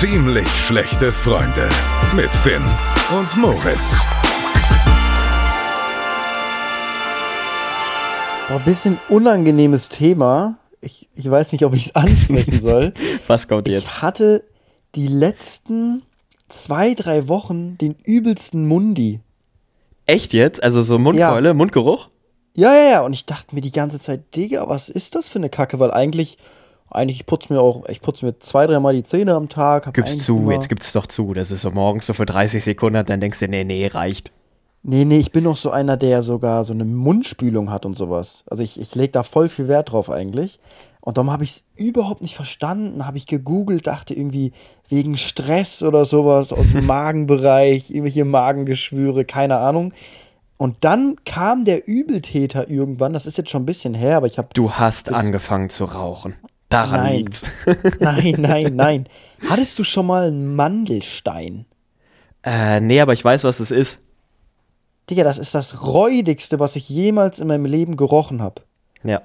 Ziemlich schlechte Freunde mit Finn und Moritz. Boah, bisschen unangenehmes Thema. Ich, ich weiß nicht, ob ich es ansprechen soll. Was kommt jetzt? Ich hatte die letzten zwei, drei Wochen den übelsten Mundi. Echt jetzt? Also so Mundkeule, Ja. Mundgeruch? Ja, ja, ja. Und ich dachte mir die ganze Zeit, Digga, was ist das für eine Kacke? Weil eigentlich, eigentlich, ich putze mir auch, ich putze mir zwei, dreimal die Zähne am Tag. Gib's zu, jetzt gib's doch zu. Das ist so morgens so für 30 Sekunden, dann denkst du, nee, nee, reicht. Nee, nee, ich bin noch so einer, der sogar so eine Mundspülung hat und sowas. Also ich, ich lege da voll viel Wert drauf eigentlich. Und darum habe ich es überhaupt nicht verstanden, habe ich gegoogelt, dachte irgendwie wegen Stress oder sowas aus dem Magenbereich, irgendwelche Magengeschwüre, keine Ahnung. Und dann kam der Übeltäter irgendwann, das ist jetzt schon ein bisschen her, aber ich habe Du hast angefangen zu rauchen. Daran Nein. liegt's. Nein, nein, nein. Hattest du schon mal einen Mandelstein? Äh, nee, aber ich weiß, was es ist. Digga, das ist das räudigste, was ich jemals in meinem Leben gerochen habe. Ja.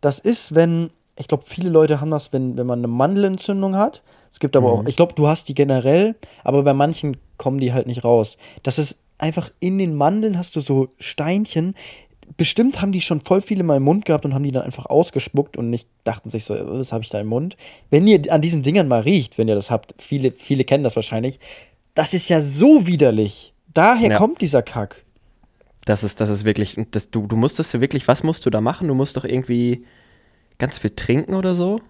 Das ist, wenn, ich glaube, viele Leute haben das, wenn, wenn man eine Mandelentzündung hat. Es gibt aber auch, ich glaube, du hast die generell, aber bei manchen kommen die halt nicht raus. Das ist einfach in den Mandeln hast du so Steinchen. Bestimmt haben die schon voll viele in meinem Mund gehabt und haben die dann einfach ausgespuckt und nicht dachten sich so, "Äh, was habe ich da im Mund? Wenn ihr an diesen Dingern mal riecht, wenn ihr das habt, viele, viele kennen das wahrscheinlich, das ist ja so widerlich. Daher Ja. kommt dieser Kack. Das ist, das ist wirklich, das, du, du musstest ja wirklich, was musst du da machen? Du musst doch irgendwie ganz viel trinken oder so?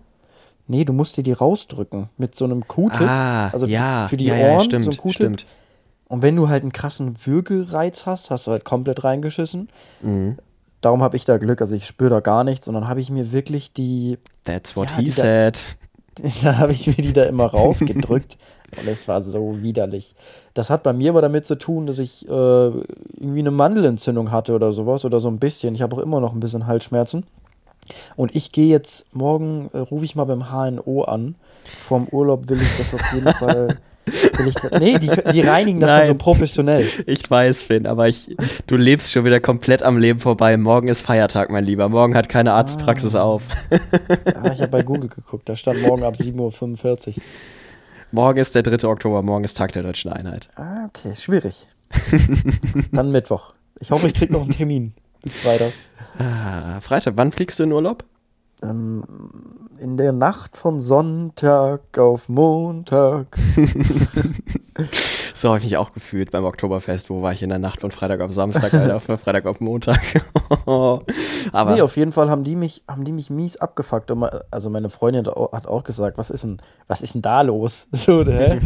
Nee, du musst dir die rausdrücken mit so einem Q-Tip. Ah, also ja, für die ja, Ohren, ja, stimmt, so ein Q-Tip. stimmt. Und wenn du halt einen krassen Würgereiz hast, hast du halt komplett reingeschissen. Mhm. Darum habe ich da Glück, also ich spüre da gar nichts. Und dann habe ich mir wirklich die, That's what Ja, he said. da habe ich mir die da immer rausgedrückt. Und es war so widerlich. Das hat bei mir aber damit zu tun, dass ich äh, irgendwie eine Mandelentzündung hatte oder sowas oder so ein bisschen. Ich habe auch immer noch ein bisschen Halsschmerzen. Und ich gehe jetzt, morgen äh, rufe ich mal beim HNO an. Vorm Urlaub will ich das auf jeden Fall. Nee, die, die reinigen das dann so Nein. professionell. Ich weiß, Finn, aber ich, du lebst schon wieder komplett am Leben vorbei. Morgen ist Feiertag, mein Lieber. Morgen hat keine Arztpraxis Ah. auf. Ja, ich habe bei Google geguckt, da stand morgen ab 7.45 Uhr. Morgen ist der 3. Oktober, morgen ist Tag der Deutschen Einheit. Ah, okay, schwierig. Dann Mittwoch. Ich hoffe, ich krieg noch einen Termin bis Freitag. Ah, Freitag, wann fliegst du in Urlaub? Ähm, in der Nacht von Sonntag auf Montag. So habe ich mich auch gefühlt beim Oktoberfest. Wo war ich in der Nacht von Freitag auf Samstag, Alter, auf Freitag auf Montag? aber nee, auf jeden Fall haben die mich, haben die mich mies abgefuckt. Also meine Freundin hat au- hat auch gesagt, was ist denn, was ist denn da los? So, hä?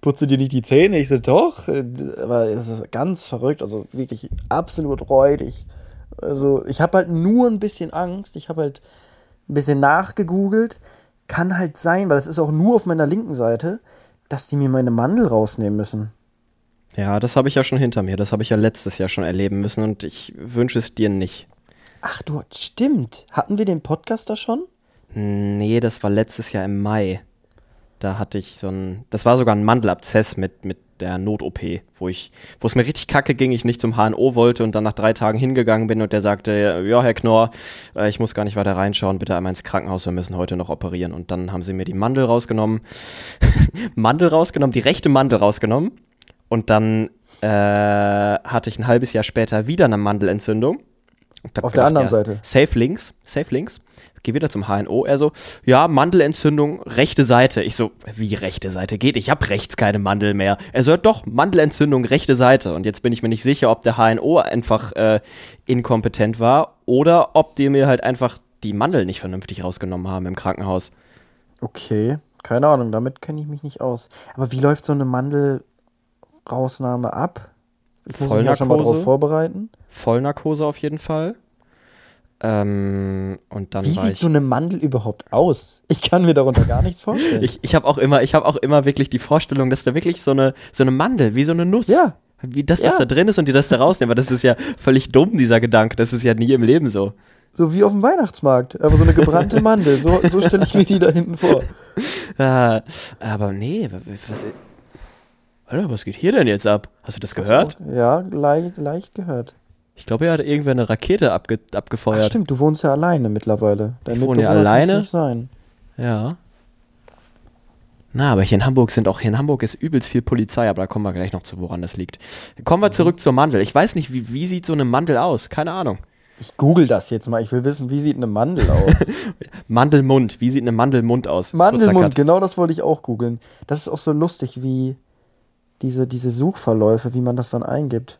Putzt du dir nicht die Zähne? Ich so, doch. Aber es ist ganz verrückt, also wirklich absolut räudig. Also ich habe halt nur ein bisschen Angst. Ich habe halt ein bisschen nachgegoogelt. Kann halt sein, weil das ist auch nur auf meiner linken Seite, dass die mir meine Mandel rausnehmen müssen. ja, das habe ich ja schon hinter mir. Das habe ich ja letztes Jahr schon erleben müssen und ich wünsche es dir nicht. Ach du, stimmt. Hatten wir den Podcast da schon? Nee, das war letztes Jahr im Mai. Da hatte ich so ein, das war sogar ein Mandelabzess mit, mit der Not-OP, wo ich, wo es mir richtig kacke ging, ich nicht zum HNO wollte und dann nach drei Tagen hingegangen bin und der sagte, ja, Herr Knorr, äh, ich muss gar nicht weiter reinschauen, bitte einmal ins Krankenhaus, wir müssen heute noch operieren. Und dann haben sie mir die Mandel rausgenommen, Mandel rausgenommen, die rechte Mandel rausgenommen und dann äh, hatte ich ein halbes Jahr später wieder eine Mandelentzündung. Auf der anderen Seite. Safe links, safe links. Geh wieder zum HNO. Er so, ja, Mandelentzündung, rechte Seite. Ich so, wie rechte Seite geht? Ich habe rechts keine Mandel mehr. Er so, ja, doch, Mandelentzündung, rechte Seite. Und jetzt bin ich mir nicht sicher, ob der HNO einfach äh, inkompetent war oder ob die mir halt einfach die Mandel nicht vernünftig rausgenommen haben im Krankenhaus. Okay, keine Ahnung, damit kenne ich mich nicht aus. Aber wie läuft so eine Mandel-Rausnahme ab? Ich muss mich ja schon mal Vollnarkose? darauf vorbereiten. Vollnarkose auf jeden Fall. Ähm, und dann Wie sieht so eine Mandel überhaupt aus? Ich kann mir darunter gar nichts vorstellen. ich, ich habe auch immer, ich habe auch immer wirklich die Vorstellung, dass da wirklich so eine, so eine Mandel, wie so eine Nuss. Ja. Wie das, Ja. das da drin ist und die das da rausnehmen. Aber das ist ja völlig dumm, dieser Gedanke. Das ist ja nie im Leben so. so wie auf dem Weihnachtsmarkt. Aber so eine gebrannte Mandel. So, so stelle ich mir die da hinten vor. Äh, aber nee, wa- was. Alter, was geht hier denn jetzt ab? Hast du das gehört? Ja, leicht, leicht gehört. Ich glaube, er hat irgendwer eine Rakete abge Ach, abgefeuert. stimmt, du wohnst ja alleine mittlerweile. Dein Ich wohne ja alleine. Nicht sein. Ja. Na, aber hier in Hamburg sind auch, hier in Hamburg ist übelst viel Polizei, aber da kommen wir gleich noch zu, woran das liegt. Kommen wir zurück zur Mandel. Ich weiß nicht, wie, wie sieht so eine Mandel aus? Keine Ahnung. Ich google das jetzt mal. Ich will wissen, wie sieht eine Mandel aus? Mandelmund. Wie sieht eine Mandelmund aus? Mandelmund, genau das wollte ich auch googeln. Das ist auch so lustig, wie diese, diese Suchverläufe, wie man das dann eingibt.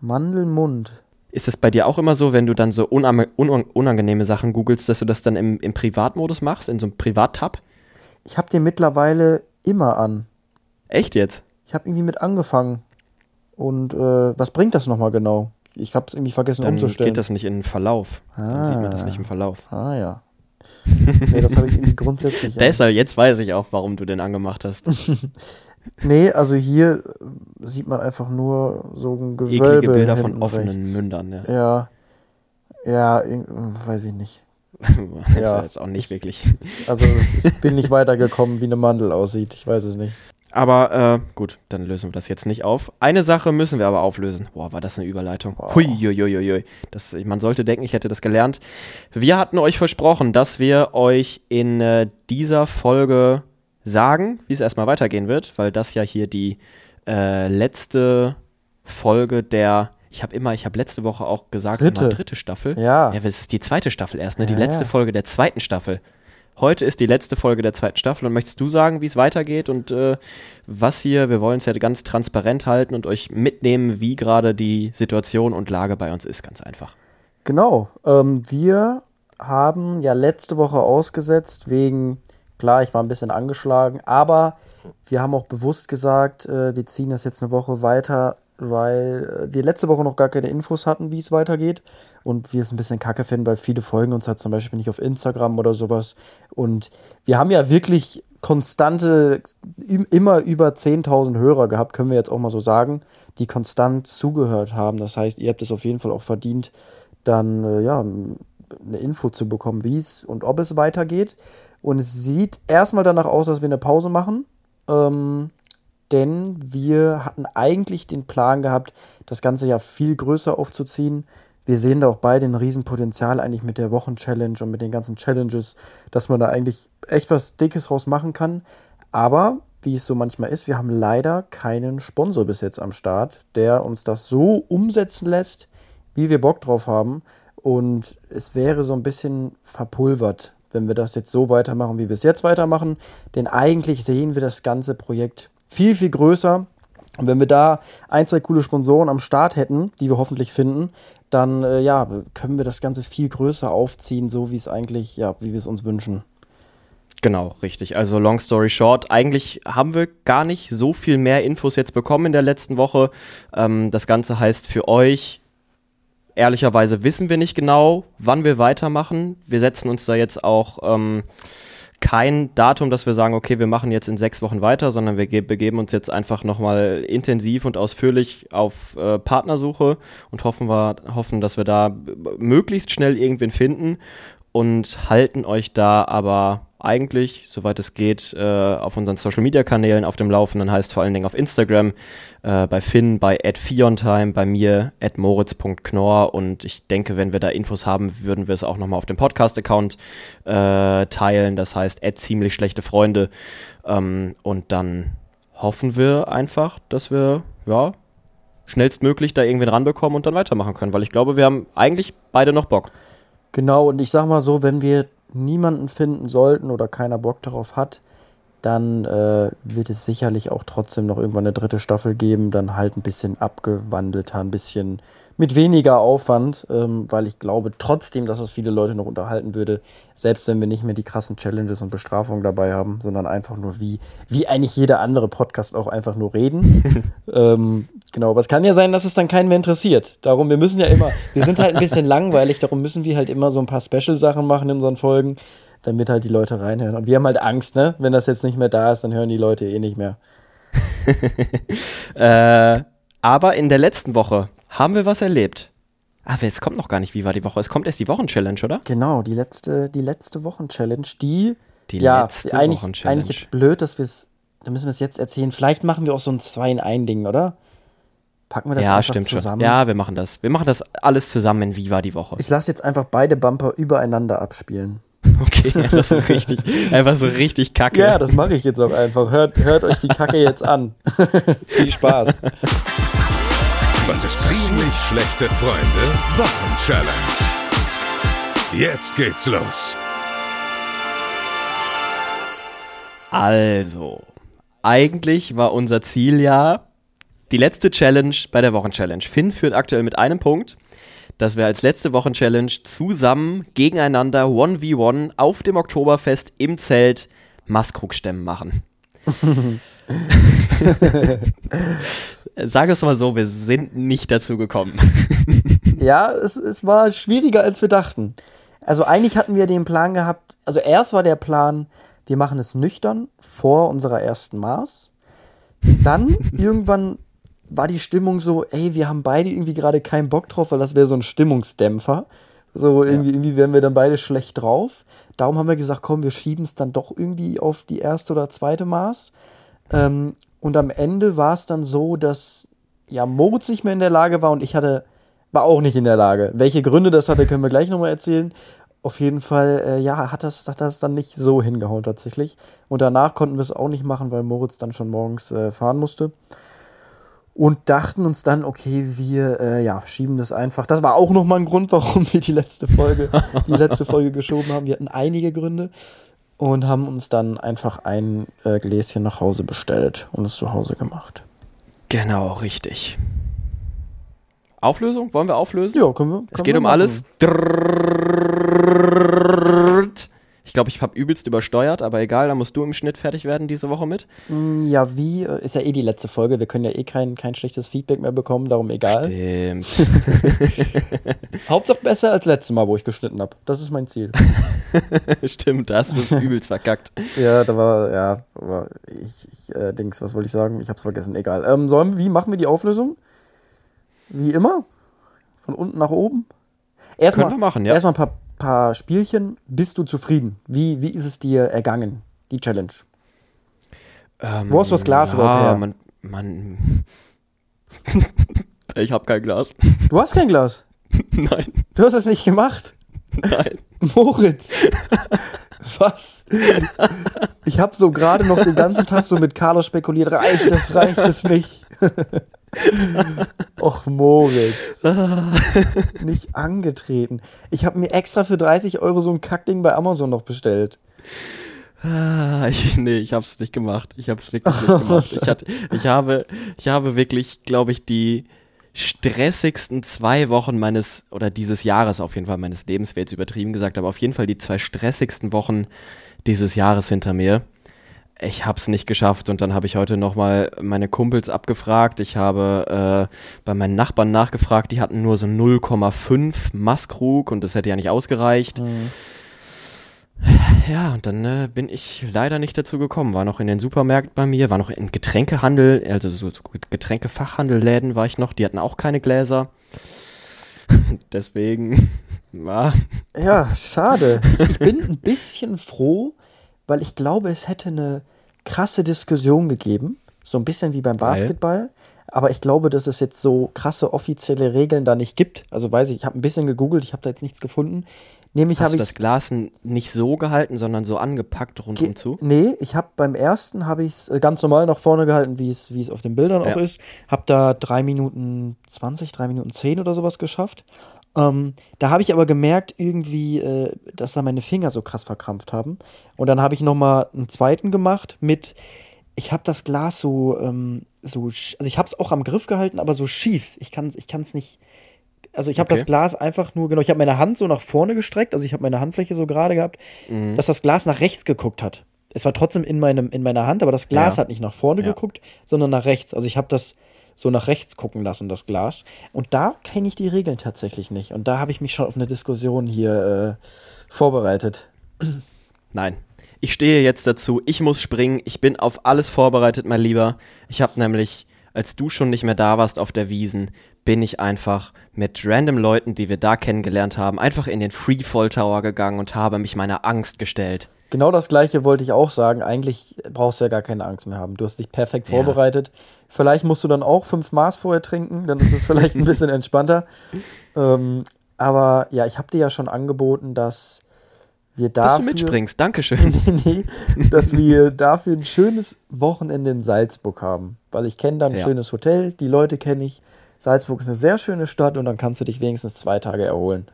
Mandelmund. Ist es bei dir auch immer so, wenn du dann so unangenehme Sachen googelst, dass du das dann im, im Privatmodus machst, in so einem Privat-Tab? Ich habe den mittlerweile immer an. Echt jetzt? Ich habe irgendwie mit angefangen. Und äh, was bringt das nochmal genau? Ich habe es irgendwie vergessen Dann umzustellen. geht das nicht in den Verlauf. Ah. Dann sieht man das nicht im Verlauf. Ah ja. nee, das habe ich irgendwie grundsätzlich. Deshalb, jetzt weiß ich auch, warum du den angemacht hast. nee, also hier sieht man einfach nur so ein Gewölbe. Eklige Bilder von offenen rechts. Mündern, ja. Ja. Ja, weiß ich nicht. das ja. ist jetzt auch nicht wirklich. Also ich bin nicht weitergekommen, wie eine Mandel aussieht. Ich weiß es nicht. Aber äh, gut, dann lösen wir das jetzt nicht auf. Eine Sache müssen wir aber auflösen. Boah, war das eine Überleitung. Wow. Hui, Das, man sollte denken, ich hätte das gelernt. Wir hatten euch versprochen, dass wir euch in äh, dieser Folge sagen, wie es erstmal weitergehen wird, weil das ja hier die äh, letzte Folge der ich habe immer, ich habe letzte Woche auch gesagt, dritte, dritte Staffel. Ja. Ja, das ist die zweite Staffel erst, ne? Die Ja, letzte ja. Folge der zweiten Staffel. Heute ist die letzte Folge der zweiten Staffel und möchtest du sagen, wie es weitergeht und äh, was hier, wir wollen es ja ganz transparent halten und euch mitnehmen, wie gerade die Situation und Lage bei uns ist, ganz einfach. Genau. Ähm, wir haben ja letzte Woche ausgesetzt wegen, klar, ich war ein bisschen angeschlagen, aber wir haben auch bewusst gesagt, äh, wir ziehen das jetzt eine Woche weiter, weil äh, wir letzte Woche noch gar keine Infos hatten, wie es weitergeht. Und wir es ein bisschen kacke finden, weil viele folgen uns halt zum Beispiel nicht auf Instagram oder sowas. Und wir haben ja wirklich konstante, im- immer über 10.000 Hörer gehabt, können wir jetzt auch mal so sagen, die konstant zugehört haben. Das heißt, ihr habt es auf jeden Fall auch verdient, dann äh, ja, eine Info zu bekommen, wie es und ob es weitergeht. Und es sieht erstmal danach aus, dass wir eine Pause machen. Ähm, denn wir hatten eigentlich den Plan gehabt, das Ganze ja viel größer aufzuziehen. Wir sehen da auch beide ein Riesenpotenzial eigentlich mit der Wochenchallenge und mit den ganzen Challenges, dass man da eigentlich echt was Dickes raus machen kann. Aber, wie es so manchmal ist, wir haben leider keinen Sponsor bis jetzt am Start, der uns das so umsetzen lässt, wie wir Bock drauf haben. Und es wäre so ein bisschen verpulvert, wenn wir das jetzt so weitermachen, wie wir es jetzt weitermachen. Denn eigentlich sehen wir das ganze Projekt viel, viel größer. Und wenn wir da ein, zwei coole Sponsoren am Start hätten, die wir hoffentlich finden, dann äh, ja, können wir das Ganze viel größer aufziehen, so wie es eigentlich, ja, wie wir es uns wünschen. Genau, richtig. Also long story short, eigentlich haben wir gar nicht so viel mehr Infos jetzt bekommen in der letzten Woche. Ähm, das Ganze heißt für euch, ehrlicherweise wissen wir nicht genau, wann wir weitermachen. Wir setzen uns da jetzt auch ähm, kein Datum, dass wir sagen, okay, wir machen jetzt in sechs Wochen weiter, sondern wir ge- begeben uns jetzt einfach nochmal intensiv und ausführlich auf äh, Partnersuche und hoffen, wir, hoffen, dass wir da b- möglichst schnell irgendwen finden und halten euch da aber eigentlich, soweit es geht, äh, auf unseren Social Media Kanälen auf dem Laufenden, heißt vor allen Dingen auf Instagram, äh, bei Finn, bei @fiontime, bei mir @moritz.knorr und ich denke, wenn wir da Infos haben, würden wir es auch nochmal auf dem Podcast-Account äh, teilen, das heißt ziemlich schlechte Freunde. Ähm, und dann hoffen wir einfach, dass wir, ja, schnellstmöglich da irgendwen ranbekommen und dann weitermachen können, weil ich glaube, wir haben eigentlich beide noch Bock. Genau, und ich sag mal so, wenn wir niemanden finden sollten oder keiner Bock darauf hat, dann äh, wird es sicherlich auch trotzdem noch irgendwann eine dritte Staffel geben, dann halt ein bisschen abgewandelter, ein bisschen mit weniger Aufwand, ähm, weil ich glaube trotzdem, dass es viele Leute noch unterhalten würde, selbst wenn wir nicht mehr die krassen Challenges und Bestrafungen dabei haben, sondern einfach nur wie, wie eigentlich jeder andere Podcast auch einfach nur reden. ähm, genau, aber es kann ja sein, dass es dann keinen mehr interessiert. Darum, wir müssen ja immer, wir sind halt ein bisschen langweilig, darum müssen wir halt immer so ein paar Special-Sachen machen in unseren Folgen, damit halt die Leute reinhören. Und wir haben halt Angst, ne? Wenn das jetzt nicht mehr da ist, dann hören die Leute eh nicht mehr. Äh, aber in der letzten Woche haben wir was erlebt. Ah, es kommt noch gar nicht, wie war die Woche? Es kommt erst die Wochenchallenge, oder? Genau, die letzte, die letzte Wochenchallenge, die, Die ja, letzte eigentlich, Wochenchallenge. eigentlich jetzt blöd, dass wir es, da müssen wir es jetzt erzählen. Vielleicht machen wir auch so ein zwei in ein Ding, oder? Packen wir das ja, einfach stimmt zusammen. schon. Ja, wir machen das. Wir machen das alles zusammen in Wie war die Woche. Ich lasse jetzt einfach beide Bumper übereinander abspielen. Okay, einfach so richtig, einfach so richtig kacke. Ja, das mache ich jetzt auch einfach. Hört, hört euch die Kacke jetzt an. Viel Spaß. Ziemlich schlechte Freunde Wochen-Challenge. Jetzt geht's los. Also, eigentlich war unser Ziel ja die letzte Challenge bei der Wochenchallenge. Finn führt aktuell mit einem Punkt, dass wir als letzte Wochenchallenge zusammen gegeneinander 1v1 auf dem Oktoberfest im Zelt Maskrug-Stemmen machen. Sag es mal so, wir sind nicht dazu gekommen. ja, es, es war schwieriger, als wir dachten. Also eigentlich hatten wir den Plan gehabt, also erst war der Plan, wir machen es nüchtern vor unserer ersten Maß. Dann irgendwann war die Stimmung so, ey, wir haben beide irgendwie gerade keinen Bock drauf, weil das wäre so ein Stimmungsdämpfer. So irgendwie, ja. irgendwie wären wir dann beide schlecht drauf. Darum haben wir gesagt, komm, wir schieben es dann doch irgendwie auf die erste oder zweite Maß. Ähm, und am Ende war es dann so, dass ja Moritz nicht mehr in der Lage war und ich hatte war auch nicht in der Lage. Welche Gründe das hatte, können wir gleich nochmal erzählen. Auf jeden Fall, äh, ja, hat das, hat das dann nicht so hingehauen tatsächlich. Und danach konnten wir es auch nicht machen, weil Moritz dann schon morgens äh, fahren musste und dachten uns dann, okay, wir äh, ja, schieben das einfach. Das war auch nochmal ein Grund, warum wir die letzte Folge, die letzte Folge geschoben haben. Wir hatten einige Gründe und haben uns dann einfach ein äh, Gläschen nach Hause bestellt und es zu Hause gemacht. Genau, richtig. Auflösung? Wollen wir auflösen? Ja, können wir. Können es geht wir um machen. alles. Ich glaube, ich habe übelst übersteuert, aber egal, da musst du im Schnitt fertig werden diese Woche mit. Mm, ja, wie? Äh, ist ja eh die letzte Folge. Wir können ja eh kein, kein schlechtes Feedback mehr bekommen, darum egal. Stimmt. Hauptsache besser als letztes Mal, wo ich geschnitten habe. Das ist mein Ziel. Stimmt, das wird übelst verkackt. Ja, da war, ja, aber ich, ich äh, Dings, was wollte ich sagen? Ich hab's vergessen, egal. Ähm, sollen, wie machen wir die Auflösung? Wie immer? Von unten nach oben? Erstmal, Können wir machen, ja. Erstmal ein paar paar Spielchen. Bist du zufrieden? Wie, wie ist es dir ergangen, die Challenge? Ähm, Wo hast du das Glas ja, überhaupt her? Man, man ich habe kein Glas. Du hast kein Glas? Nein. Du hast das nicht gemacht? Nein. Moritz. Was? Ich habe so gerade noch den ganzen Tag so mit Carlos spekuliert. Reicht es, reicht es nicht? Och, Moritz. nicht angetreten. Ich habe mir extra für 30 Euro so ein Kackding bei Amazon noch bestellt. Ah, ich, nee, ich habe es nicht gemacht. Ich habe es wirklich nicht gemacht. Ich, hatte, ich, habe, ich habe wirklich, glaube ich, die stressigsten zwei Wochen meines, oder dieses Jahres auf jeden Fall, meines Lebens, wäre jetzt übertrieben gesagt, aber auf jeden Fall die zwei stressigsten Wochen dieses Jahres hinter mir ich habe es nicht geschafft und dann habe ich heute nochmal meine Kumpels abgefragt. Ich habe äh, bei meinen Nachbarn nachgefragt, die hatten nur so 0,5 Maskrug und das hätte ja nicht ausgereicht. Mhm. Ja, und dann äh, bin ich leider nicht dazu gekommen. War noch in den Supermärkten bei mir, war noch in Getränkehandel, also so, so Getränkefachhandelläden war ich noch, die hatten auch keine Gläser. Deswegen war. Ja, schade. Ich bin ein bisschen froh, weil ich glaube, es hätte eine krasse Diskussion gegeben. So ein bisschen wie beim Basketball. Aber ich glaube, dass es jetzt so krasse offizielle Regeln da nicht gibt. Also weiß ich, ich habe ein bisschen gegoogelt, ich habe da jetzt nichts gefunden. Nämlich Hast du ich das Glas nicht so gehalten, sondern so angepackt rundum zu? Nee, ich habe beim ersten habe ich es äh, ganz normal nach vorne gehalten, wie es wie es auf den Bildern ja. auch ist. Habe da drei Minuten 20, drei Minuten 10 oder sowas geschafft. Ähm, da habe ich aber gemerkt, irgendwie, äh, dass da meine Finger so krass verkrampft haben. Und dann habe ich noch mal einen zweiten gemacht mit, ich habe das Glas so, ähm, so, also ich habe es auch am Griff gehalten, aber so schief. Ich kann es ich kann's nicht, also ich habe okay. das Glas einfach nur, genau, ich habe meine Hand so nach vorne gestreckt, also ich habe meine Handfläche so gerade gehabt, mhm. dass das Glas nach rechts geguckt hat. Es war trotzdem in, meinem, in meiner Hand, aber das Glas ja. hat nicht nach vorne ja. geguckt, sondern nach rechts. Also ich habe das so nach rechts gucken lassen, das Glas. Und da kenne ich die Regeln tatsächlich nicht. Und da habe ich mich schon auf eine Diskussion hier äh, vorbereitet. Nein. Ich stehe jetzt dazu, ich muss springen, ich bin auf alles vorbereitet, mein Lieber. Ich habe nämlich, als du schon nicht mehr da warst auf der Wiesen, bin ich einfach mit random Leuten, die wir da kennengelernt haben, einfach in den Freefall Tower gegangen und habe mich meiner Angst gestellt. Genau das gleiche wollte ich auch sagen. Eigentlich brauchst du ja gar keine Angst mehr haben. Du hast dich perfekt ja. vorbereitet. Vielleicht musst du dann auch fünf Maß vorher trinken, dann ist es vielleicht ein bisschen entspannter. Ähm, aber ja, ich habe dir ja schon angeboten, dass wir dafür, Dass du mitspringst, Dankeschön. nee, nee, dass wir dafür ein schönes Wochenende in Salzburg haben. Weil ich kenne da ein Ja. schönes Hotel, die Leute kenne ich. Salzburg ist eine sehr schöne Stadt und dann kannst du dich wenigstens zwei Tage erholen.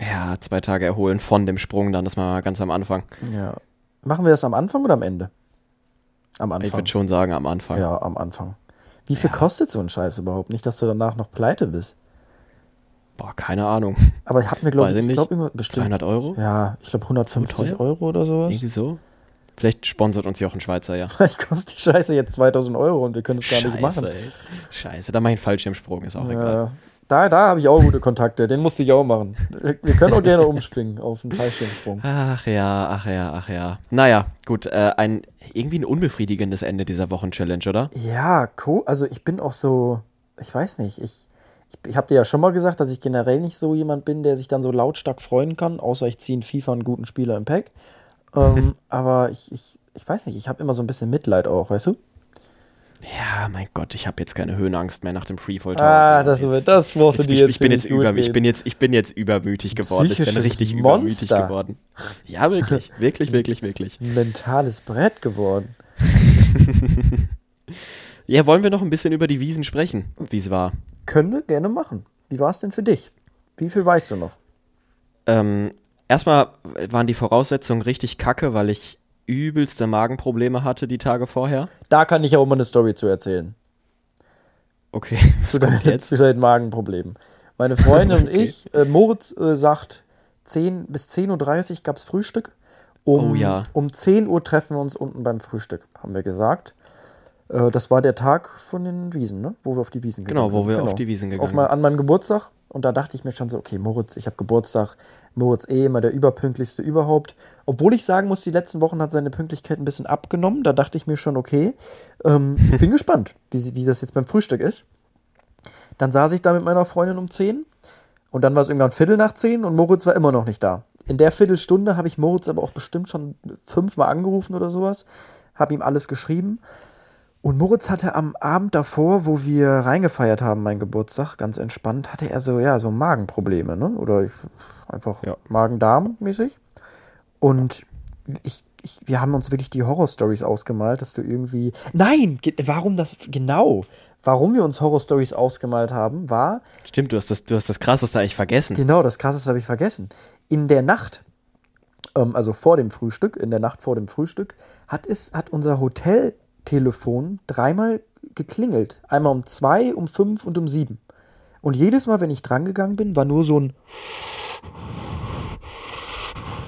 Ja, zwei Tage erholen von dem Sprung, dann ist mal ganz am Anfang. Ja. Machen wir das am Anfang oder am Ende? Am Ich Anfang. würde schon sagen, am Anfang. Ja, am Anfang. Wie viel kostet so ein Scheiß überhaupt? Nicht, dass du danach noch pleite bist. Boah, keine Ahnung. Aber ich habe mir, glaube ich, ich ich glaube immer bestimmt. 200 Euro? Ja, ich glaube 150 teuer? Euro oder sowas. Irgendwie so? Vielleicht sponsert uns ja auch ein Schweizer, ja. Vielleicht kostet die Scheiße jetzt 2000 Euro und wir können es gar nicht machen. ey. Scheiße, da mach ich einen Fallschirmsprung, ist auch egal. Da da habe ich auch gute Kontakte, den musste ich auch machen. Wir können auch gerne umspringen auf einen Fallschirmsprung. Ach ja, ach ja, ach ja. Naja, gut, äh, ein irgendwie ein unbefriedigendes Ende dieser Wochen-Challenge, oder? Ja, cool. Also ich bin auch so, ich weiß nicht, ich, ich, ich habe dir ja schon mal gesagt, dass ich generell nicht so jemand bin, der sich dann so lautstark freuen kann, außer ich ziehe in FIFA einen guten Spieler im Pack. Ähm, aber ich, ich, ich weiß nicht, ich habe immer so ein bisschen Mitleid auch, weißt du? Ja, mein Gott, ich habe jetzt keine Höhenangst mehr nach dem Freefall Ah, das, jetzt, das brauchst du dir ich, jetzt ich bin jetzt nicht über, ich bin jetzt ich bin jetzt übermütig geworden. Ich bin richtig übermütig Monster. geworden. Ja, wirklich, wirklich, wirklich, wirklich. ein mentales Brett geworden. Ja, wollen wir noch ein bisschen über die Wiesen sprechen, wie es war? Können wir gerne machen. Wie war es denn für dich? Wie viel weißt du noch? Ähm, erstmal waren die Voraussetzungen richtig kacke, weil ich übelste Magenprobleme hatte die Tage vorher. Da kann ich ja auch mal eine Story zu erzählen. Okay, zu, jetzt? zu deinen Magenproblemen. Meine Freundin und Okay. ich, äh, Moritz äh, sagt, 10 bis 10.30 Uhr gab es Frühstück. Um, Oh ja. um 10 Uhr treffen wir uns unten beim Frühstück, haben wir gesagt. Äh, das war der Tag von den Wiesen, ne? wo wir auf die Wiesen Genau, gegangen wo sind. wir auf die Wiesen gegangen auf mein, An meinem Geburtstag. Und da dachte ich mir schon so, okay, Moritz, ich habe Geburtstag. Moritz eh immer der überpünktlichste überhaupt. Obwohl ich sagen muss, die letzten Wochen hat seine Pünktlichkeit ein bisschen abgenommen. Da dachte ich mir schon, okay, ähm, ich bin gespannt, wie, wie das jetzt beim Frühstück ist. Dann saß ich da mit meiner Freundin um 10 und dann war es irgendwann Viertel nach 10 und Moritz war immer noch nicht da. In der Viertelstunde habe ich Moritz aber auch bestimmt schon fünfmal angerufen oder sowas, habe ihm alles geschrieben. Und Moritz hatte am Abend davor, wo wir reingefeiert haben, meinen Geburtstag, ganz entspannt, hatte er so, ja, so Magenprobleme, ne? Oder ich, einfach Ja. Magen-Darm-mäßig. Und ich, ich, wir haben uns wirklich die Horror-Stories ausgemalt, dass du irgendwie. Nein! Warum das genau? Warum wir uns Horror-Stories ausgemalt haben, war, Stimmt, du hast das, du hast das Krasseste eigentlich vergessen. Genau, das krasseste habe ich vergessen. In der Nacht, ähm, also vor dem Frühstück, in der Nacht vor dem Frühstück, hat es, hat unser Hoteltelefon dreimal geklingelt. Einmal um zwei, um fünf und um sieben. Und jedes Mal, wenn ich drangegangen bin, war nur so ein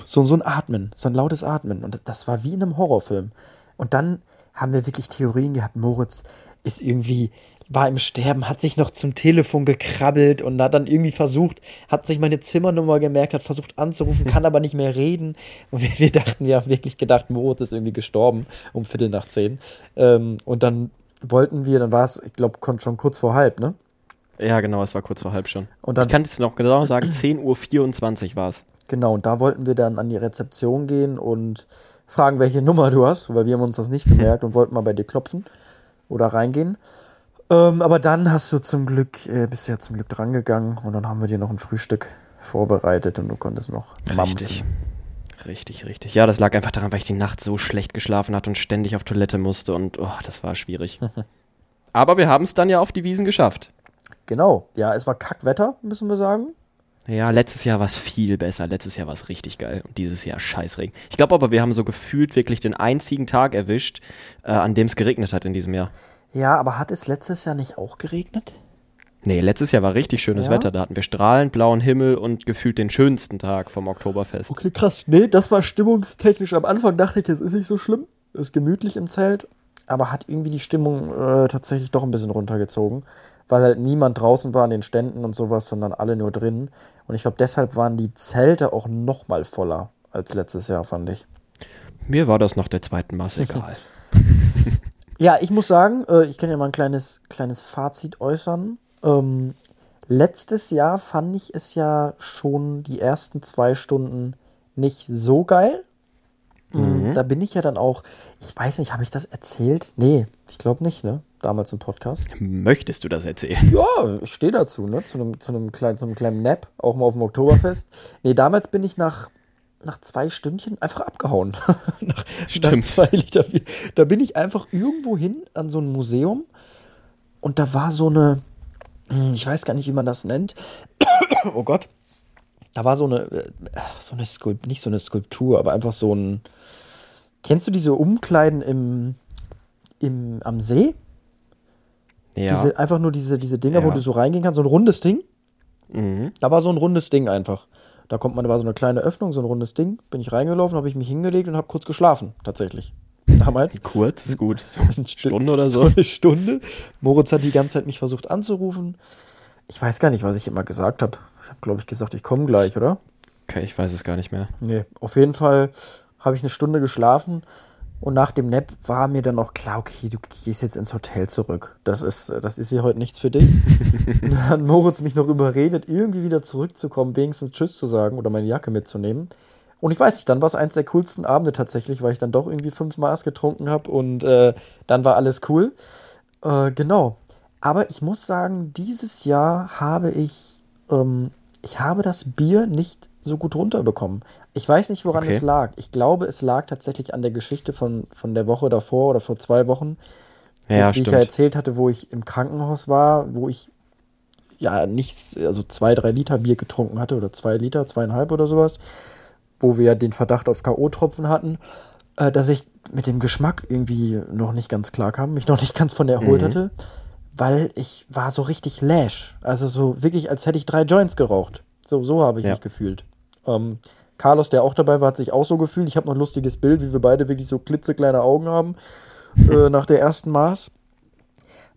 so, so ein Atmen, so ein lautes Atmen. Und das war wie in einem Horrorfilm. Und dann haben wir wirklich Theorien gehabt. Moritz ist irgendwie, war im Sterben, hat sich noch zum Telefon gekrabbelt und hat dann irgendwie versucht, hat sich meine Zimmernummer gemerkt, hat versucht anzurufen, kann aber nicht mehr reden. Und wir, wir dachten, wir haben wirklich gedacht, Moritz ist irgendwie gestorben um Viertel nach zehn. Ähm, und dann wollten wir, dann war es, ich glaube, schon kurz vor halb, ne? Ja, genau, es war kurz vor halb schon. Und dann- ich kann es noch genau sagen, 10.24 Uhr war es. Genau, und da wollten wir dann an die Rezeption gehen und fragen, welche Nummer du hast, weil wir haben uns das nicht gemerkt und wollten mal bei dir klopfen oder reingehen. Ähm, aber dann hast du zum Glück, äh, bist du ja zum Glück drangegangen und dann haben wir dir noch ein Frühstück vorbereitet und du konntest noch mampfen. Richtig. Richtig, richtig. Ja, das lag einfach daran, weil ich die Nacht so schlecht geschlafen hatte und ständig auf Toilette musste und oh, das war schwierig. Aber wir haben es dann ja auf die Wiesen geschafft. Genau, ja, es war Kackwetter, müssen wir sagen. Ja, letztes Jahr war es viel besser. Letztes Jahr war es richtig geil. Und dieses Jahr Scheißregen. Ich glaube aber, wir haben so gefühlt wirklich den einzigen Tag erwischt, äh, an dem es geregnet hat in diesem Jahr. Ja, aber hat es letztes Jahr nicht auch geregnet? Nee, letztes Jahr war richtig schönes Ja? Wetter. Da hatten wir strahlend blauen Himmel und gefühlt den schönsten Tag vom Oktoberfest. Okay, krass. Nee, das war stimmungstechnisch. Am Anfang dachte ich, das ist nicht so schlimm. Ist gemütlich im Zelt. Aber hat irgendwie die Stimmung äh, tatsächlich doch ein bisschen runtergezogen. Weil halt niemand draußen war an den Ständen und sowas, sondern alle nur drinnen. Und ich glaube, deshalb waren die Zelte auch noch mal voller als letztes Jahr, fand ich. Mir war das nach der zweiten Masse egal. Ja, ich muss sagen, äh, ich kann ja mal ein kleines, kleines Fazit äußern. Ähm, letztes Jahr fand ich es ja schon die ersten zwei Stunden nicht so geil. Mm, Da bin ich ja dann auch, ich weiß nicht, habe ich das erzählt? Nee, ich glaube nicht, ne? Damals im Podcast. Möchtest du das erzählen? Ja, ich stehe dazu, ne? Zu einem, zu einem kleinen, zu einem kleinen Nap, auch mal auf dem Oktoberfest. Nee, damals bin ich nach nach zwei Stündchen einfach abgehauen. nach, Stimmt. Nach zwei Liter Bier. Da bin ich einfach irgendwo hin an so ein Museum und da war so eine, hm, ich weiß gar nicht, wie man das nennt. oh Gott. Da war so eine, äh, so eine Skulptur, nicht so eine Skulptur, aber einfach so ein. Kennst du diese Umkleiden im, im, am See? Ja. Diese, einfach nur diese, diese Dinger, wo Ja. du so reingehen kannst, so ein rundes Ding. mhm. Da war so ein rundes Ding einfach. Da kommt man, da war so eine kleine Öffnung, so ein rundes Ding. Bin ich reingelaufen, habe ich mich hingelegt und habe kurz geschlafen, tatsächlich. Damals. Kurz ist gut. So Eine Stunde oder so. So eine Stunde. Moritz hat die ganze Zeit mich versucht anzurufen. Ich weiß gar nicht, was ich immer gesagt habe. Ich habe, glaube ich, gesagt, ich komme gleich, oder? Okay, ich weiß es gar nicht mehr. Nee, auf jeden Fall habe ich eine Stunde geschlafen und nach dem Nap war mir dann auch klar, okay, du gehst jetzt ins Hotel zurück. Das ist, das ist hier heute nichts für dich. und dann hat Moritz mich noch überredet, irgendwie wieder zurückzukommen, wenigstens Tschüss zu sagen oder meine Jacke mitzunehmen. Und ich weiß nicht, dann war es eins der coolsten Abende tatsächlich, weil ich dann doch irgendwie fünf Maß getrunken habe und äh, dann war alles cool. Äh, genau. Aber ich muss sagen, dieses Jahr habe ich, ähm, ich habe das Bier nicht so gut runterbekommen. Ich weiß nicht, woran Okay. es lag. Ich glaube, es lag tatsächlich an der Geschichte von, von der Woche davor oder vor zwei Wochen, Ja, die ich ja stimmt. erzählt hatte, wo ich im Krankenhaus war, wo ich ja nichts, also zwei, drei Liter Bier getrunken hatte oder zwei Liter, zweieinhalb oder sowas, wo wir den Verdacht auf K.O.-Tropfen hatten, äh, dass ich mit dem Geschmack irgendwie noch nicht ganz klar kam, mich noch nicht ganz von der erholt Mhm. hatte, weil ich war so richtig lash. Also so wirklich, als hätte ich drei Joints geraucht. So, so habe ich Ja. mich gefühlt. Ähm, Carlos, der auch dabei war, hat sich auch so gefühlt. Ich habe noch ein lustiges Bild, wie wir beide wirklich so klitzekleine Augen haben äh, nach der ersten Maß.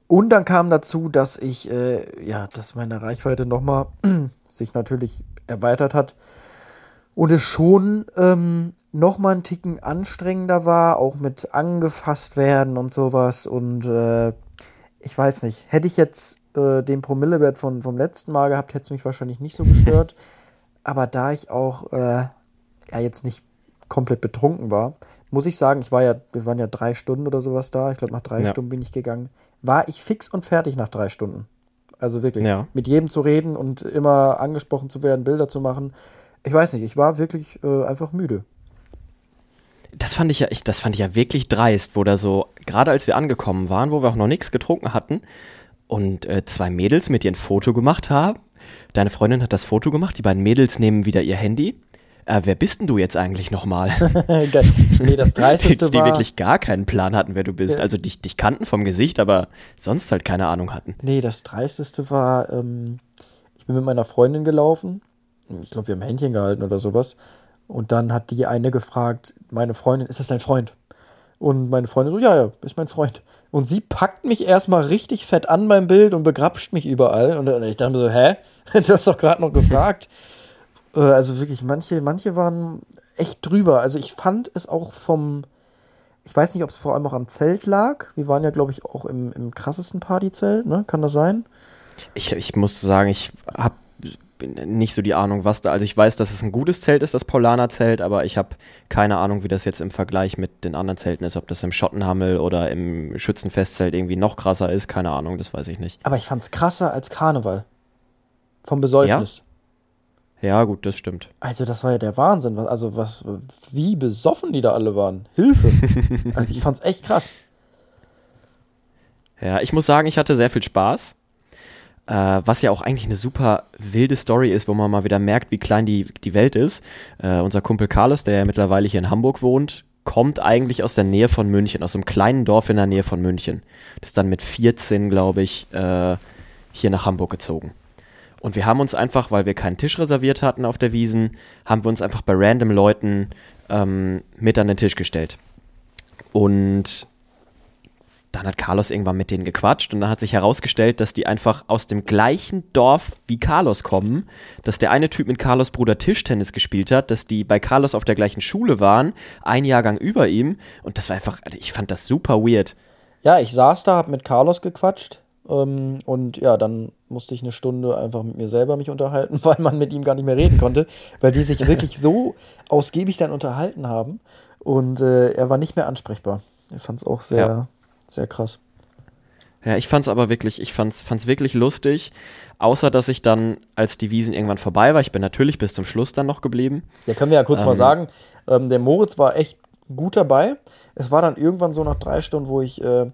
Und dann kam dazu, dass ich, äh, ja, dass meine Reichweite nochmal sich natürlich erweitert hat und es schon ähm, nochmal einen Ticken anstrengender war, auch mit angefasst werden und sowas. Und äh, ich weiß nicht, hätte ich jetzt äh, den Promillewert von, vom letzten Mal gehabt, hätte es mich wahrscheinlich nicht so gestört. Aber da ich auch äh, ja jetzt nicht komplett betrunken war, muss ich sagen, ich war ja, wir waren ja drei Stunden oder sowas da. Ich glaube, nach drei Ja. Stunden bin ich gegangen. War ich fix und fertig nach drei Stunden. Also wirklich, Ja. mit jedem zu reden und immer angesprochen zu werden, Bilder zu machen. Ich weiß nicht, ich war wirklich äh, einfach müde. Das fand ich ja, ich, das fand ich ja wirklich dreist, wo da so, gerade als wir angekommen waren, wo wir auch noch nichts getrunken hatten und äh, zwei Mädels mit ihr ein Foto gemacht haben. Deine Freundin hat das Foto gemacht, die beiden Mädels nehmen wieder ihr Handy. Äh, wer bist denn du jetzt eigentlich nochmal? Nee, das die, Dreisteste die war. wirklich gar keinen Plan hatten, wer du bist. Ja. Also dich, dich kannten vom Gesicht, aber sonst halt keine Ahnung hatten. Nee, das Dreisteste war, ähm, ich bin mit meiner Freundin gelaufen. Ich glaube, wir haben Händchen gehalten oder sowas. Und dann hat die eine gefragt, meine Freundin, ist das dein Freund? Und meine Freundin so, ja, ja, ist mein Freund. Und sie packt mich erstmal richtig fett an beim Bild und begrapscht mich überall. Und ich dachte mir so, hä? Du hast doch gerade noch gefragt. Äh, also wirklich, manche, manche waren echt drüber. Also ich fand es auch vom, ich weiß nicht, ob es vor allem auch am Zelt lag. Wir waren ja, glaube ich, auch im, im krassesten Partyzelt, ne? Kann das sein? Ich, ich muss sagen, ich habe nicht so die Ahnung, was da. Also ich weiß, dass es ein gutes Zelt ist, das Paulaner-Zelt, aber ich habe keine Ahnung, wie das jetzt im Vergleich mit den anderen Zelten ist. Ob das im Schottenhammel oder im Schützenfestzelt irgendwie noch krasser ist, keine Ahnung, das weiß ich nicht. Aber ich fand's krasser als Karneval. Vom Besäufnis. Ja, gut, das stimmt. Also, das war ja der Wahnsinn. Also, was, wie besoffen die da alle waren. Hilfe. also, ich fand's echt krass. Ja, ich muss sagen, ich hatte sehr viel Spaß. Äh, was ja auch eigentlich eine super wilde Story ist, wo man mal wieder merkt, wie klein die, die Welt ist. Äh, unser Kumpel Carlos, der ja mittlerweile hier in Hamburg wohnt, kommt eigentlich aus der Nähe von München, aus einem kleinen Dorf in der Nähe von München. Ist dann mit 14, glaube ich, äh, hier nach Hamburg gezogen. Und wir haben uns einfach, weil wir keinen Tisch reserviert hatten auf der Wiesen, haben wir uns einfach bei random Leuten ähm, mit an den Tisch gestellt. Und dann hat Carlos irgendwann mit denen gequatscht und dann hat sich herausgestellt, dass die einfach aus dem gleichen Dorf wie Carlos kommen, dass der eine Typ mit Carlos Bruder Tischtennis gespielt hat, dass die bei Carlos auf der gleichen Schule waren, ein Jahrgang über ihm und das war einfach, ich fand das super weird. Ja, ich saß da, hab mit Carlos gequatscht. Ähm, und ja, dann musste ich eine Stunde einfach mit mir selber mich unterhalten, weil man mit ihm gar nicht mehr reden konnte, weil die sich wirklich so ausgiebig dann unterhalten haben. Und äh, er war nicht mehr ansprechbar. Er fand es auch sehr, Ja. sehr krass. Ja, ich fand's aber wirklich, ich fand's, fand's wirklich lustig. Außer, dass ich dann, als die Wiesen irgendwann vorbei war, ich bin natürlich bis zum Schluss dann noch geblieben. Ja, können wir ja kurz ähm, mal sagen, ähm, der Moritz war echt gut dabei. Es war dann irgendwann so nach drei Stunden, wo ich, äh,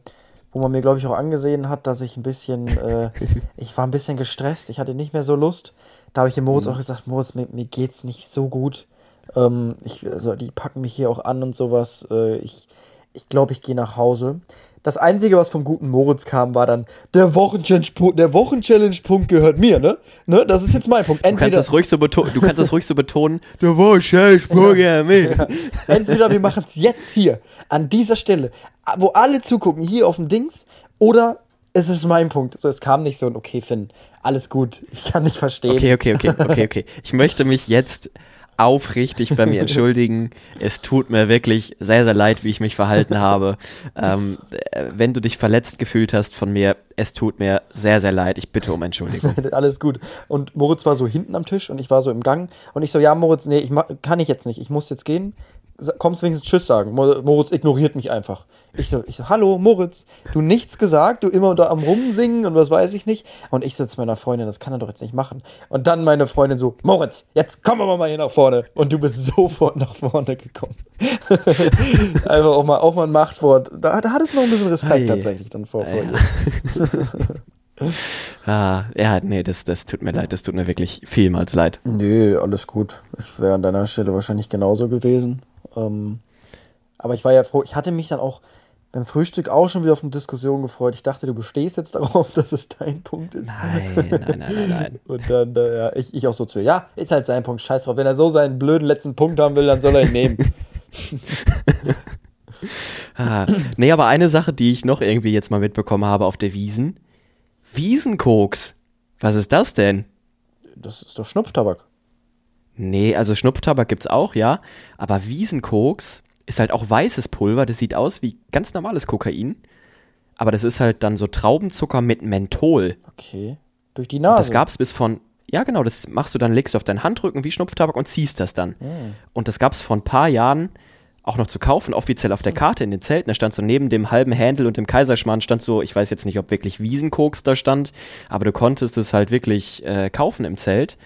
wo man mir, glaube ich, auch angesehen hat, dass ich ein bisschen, äh, ich war ein bisschen gestresst, ich hatte nicht mehr so Lust. Da habe ich dem Moritz mhm. auch gesagt, Moritz, mir, mir geht's nicht so gut. Ähm, ich, also, die packen mich hier auch an und sowas. Äh, ich ich glaube, ich gehe nach Hause. Das Einzige, was vom guten Moritz kam, war dann, der Wochenchallenge-Punkt gehört mir, ne? ne? Das ist jetzt mein Punkt. Entweder, du, kannst das ruhig so du kannst das ruhig so betonen, der Wochenchallenge-Punkt gehört mir. Entweder wir machen es jetzt hier, an dieser Stelle, wo alle zugucken, hier auf dem Dings, oder es ist mein Punkt. Also es kam nicht so ein, okay, Finn, alles gut, ich kann nicht verstehen. Okay, okay, okay, okay, okay. Ich möchte mich jetzt aufrichtig bei mir entschuldigen. es tut mir wirklich sehr, sehr leid, wie ich mich verhalten habe. Ähm, äh, wenn du dich verletzt gefühlt hast von mir, es tut mir sehr, sehr leid. Ich bitte um Entschuldigung. Alles gut. Und Moritz war so hinten am Tisch und ich war so im Gang. Und ich so, ja, Moritz, nee, ich kann ich jetzt nicht. Ich muss jetzt gehen kommst wenigstens Tschüss sagen. Moritz ignoriert mich einfach. Ich so, ich so, hallo Moritz, du nichts gesagt, du immer da am Rumsingen und was weiß ich nicht. Und ich so zu meiner Freundin, das kann er doch jetzt nicht machen. Und dann meine Freundin so, Moritz, jetzt kommen wir mal hier nach vorne. Und du bist sofort nach vorne gekommen. Einfach auch mal, auch mal ein Machtwort. Da, da hattest du noch ein bisschen Respekt hey. tatsächlich dann vor, vor ihr. ah, ja, nee, das, das tut mir leid, das tut mir wirklich vielmals leid. Nee, alles gut. Ich wäre an deiner Stelle wahrscheinlich genauso gewesen. Ähm, aber ich war ja froh, ich hatte mich dann auch beim Frühstück auch schon wieder auf eine Diskussion gefreut. Ich dachte, du bestehst jetzt darauf, dass es dein Punkt ist. Nein, nein, nein, nein, nein. Und dann, äh, ja, ich, ich auch so zu, ja, ist halt sein Punkt, scheiß drauf. Wenn er so seinen blöden letzten Punkt haben will, dann soll er ihn nehmen. ah, nee, aber eine Sache, die ich noch irgendwie jetzt mal mitbekommen habe auf der Wiesen. Wiesenkoks. Was ist das denn? Das ist doch Schnupftabak. Nee, also Schnupftabak gibt's auch, ja. Aber Wiesenkoks ist halt auch weißes Pulver. Das sieht aus wie ganz normales Kokain. Aber das ist halt dann so Traubenzucker mit Menthol. Okay. Durch die Nase. Und das gab's bis von. Ja, genau, das machst du dann, legst du auf deinen Handrücken wie Schnupftabak und ziehst das dann. Mhm. Und das gab's vor ein paar Jahren auch noch zu kaufen, offiziell auf der hm. Karte in den Zelten. Da stand so neben dem halben Händel und dem Kaiserschmarrn stand so, ich weiß jetzt nicht, ob wirklich Wiesenkoks da stand, aber du konntest es halt wirklich äh, kaufen im Zelt.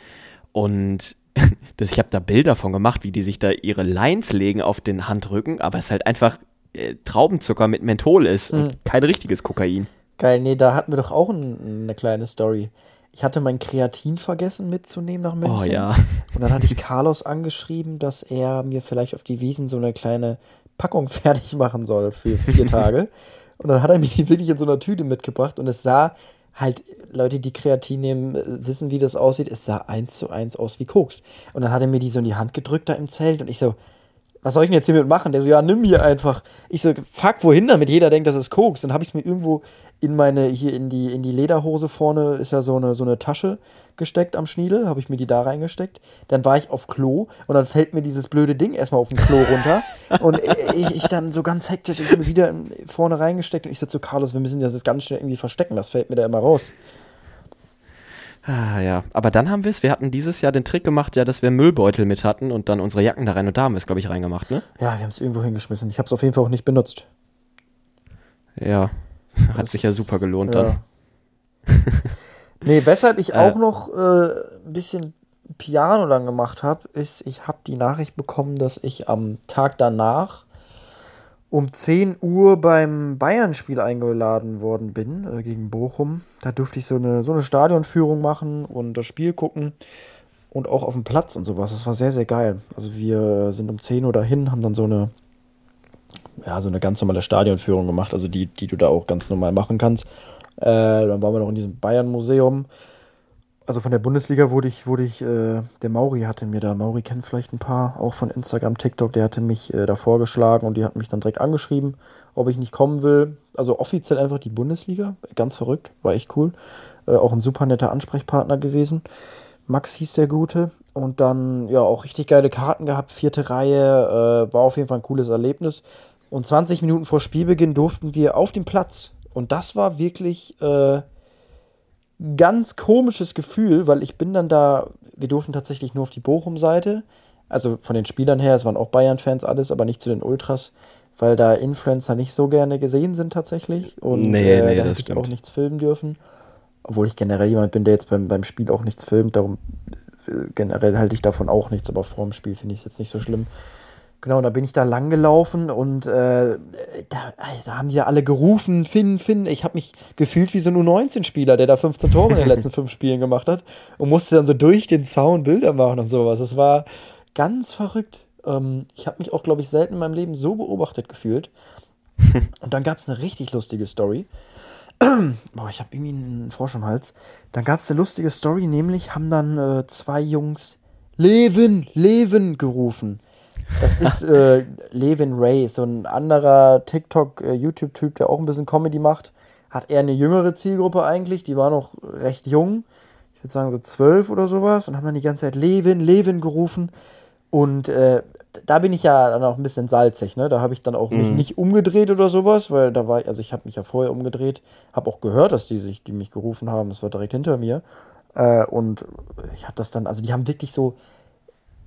Und das, ich habe da Bilder von gemacht, wie die sich da ihre Lines legen auf den Handrücken, aber es halt einfach äh, Traubenzucker mit Menthol ist mhm. und kein richtiges Kokain. Geil, nee, da hatten wir doch auch ein, eine kleine Story. Ich hatte mein Kreatin vergessen mitzunehmen nach München. Oh ja. Und dann hatte ich Carlos angeschrieben, dass er mir vielleicht auf die Wiesen so eine kleine Packung fertig machen soll für vier Tage. Und dann hat er mir die wirklich in so einer Tüte mitgebracht und es sah halt Leute, die Kreatin nehmen, äh, wissen, wie das aussieht. Es sah eins zu eins aus wie Koks. Und dann hat er mir die so in die Hand gedrückt da im Zelt und ich so, was soll ich denn jetzt hiermit machen? Der so, ja, nimm hier einfach. Ich so, fuck, wohin damit? Jeder denkt, das ist Koks. Dann habe ich es mir irgendwo in meine, hier in die, in die Lederhose vorne, ist ja so eine, so eine Tasche gesteckt am Schniedel, habe ich mir die da reingesteckt. Dann war ich auf Klo und dann fällt mir dieses blöde Ding erstmal auf dem Klo runter. und ich, ich, dann so ganz hektisch, ich mir wieder vorne reingesteckt und ich so zu Carlos, wir müssen das jetzt ganz schnell irgendwie verstecken, das fällt mir da immer raus. Ah, ja, aber dann haben wir es, wir hatten dieses Jahr den Trick gemacht, ja, dass wir Müllbeutel mit hatten und dann unsere Jacken da rein und da haben wir es, glaube ich, reingemacht, ne? Ja, wir haben es irgendwo hingeschmissen. Ich habe es auf jeden Fall auch nicht benutzt. Ja, hat sich ja super gelohnt ja. dann. nee, weshalb ich äh, auch noch äh, ein bisschen Piano dann gemacht habe, ist, ich habe die Nachricht bekommen, dass ich am Tag danach um 10 Uhr beim Bayern-Spiel eingeladen worden bin äh, gegen Bochum. Da durfte ich so eine, so eine Stadionführung machen und das Spiel gucken und auch auf dem Platz und sowas. Das war sehr, sehr geil. Also wir sind um 10 Uhr dahin, haben dann so eine, ja, so eine ganz normale Stadionführung gemacht, also die, die du da auch ganz normal machen kannst. Äh, dann waren wir noch in diesem Bayern-Museum also von der Bundesliga wurde ich, wurde ich, äh, der Mauri hatte mir da, Mauri kennt vielleicht ein paar, auch von Instagram, TikTok, der hatte mich äh, da vorgeschlagen und die hat mich dann direkt angeschrieben, ob ich nicht kommen will. Also offiziell einfach die Bundesliga, ganz verrückt, war echt cool. Äh, auch ein super netter Ansprechpartner gewesen. Max hieß der Gute. Und dann, ja, auch richtig geile Karten gehabt, vierte Reihe, äh, war auf jeden Fall ein cooles Erlebnis. Und 20 Minuten vor Spielbeginn durften wir auf dem Platz. Und das war wirklich, äh, ganz komisches Gefühl, weil ich bin dann da, wir durften tatsächlich nur auf die Bochum-Seite, also von den Spielern her, es waren auch Bayern-Fans alles, aber nicht zu den Ultras. weil da Influencer nicht so gerne gesehen sind tatsächlich. Und Nee, äh, nee, da hätte ich auch nichts filmen dürfen. Obwohl ich generell jemand bin, der jetzt beim, beim Spiel auch nichts filmt. Darum äh, generell halte ich davon auch nichts, aber vor dem Spiel finde ich es jetzt nicht so schlimm. Genau, und da bin ich da lang gelaufen und äh, da, da haben die ja alle gerufen, Finn, Finn. Ich habe mich gefühlt wie so ein U19-Spieler, der da 15 Tore in den letzten fünf Spielen gemacht hat und musste dann so durch den Zaun Bilder machen und sowas. Das war ganz verrückt. Ähm, ich habe mich auch, glaube ich, selten in meinem Leben so beobachtet gefühlt. Und dann gab es eine richtig lustige Story. Boah, ich habe irgendwie einen Frosch im Hals. Dann gab es eine lustige Story, nämlich haben dann äh, zwei Jungs Levin, Levin gerufen. Das ist äh, Levin Ray, so ein anderer TikTok-YouTube-Typ, der auch ein bisschen Comedy macht. Hat eher eine jüngere Zielgruppe eigentlich, die war noch recht jung. Ich würde sagen so zwölf oder sowas. Und haben dann die ganze Zeit Levin, Levin gerufen. Und äh, da bin ich ja dann auch ein bisschen salzig, ne? Da habe ich dann auch mich nicht umgedreht oder sowas, weil da war, also ich habe mich ja vorher umgedreht, habe auch gehört, dass die sich, die mich gerufen haben, das war direkt hinter mir. Äh, und ich habe das dann, also die haben wirklich so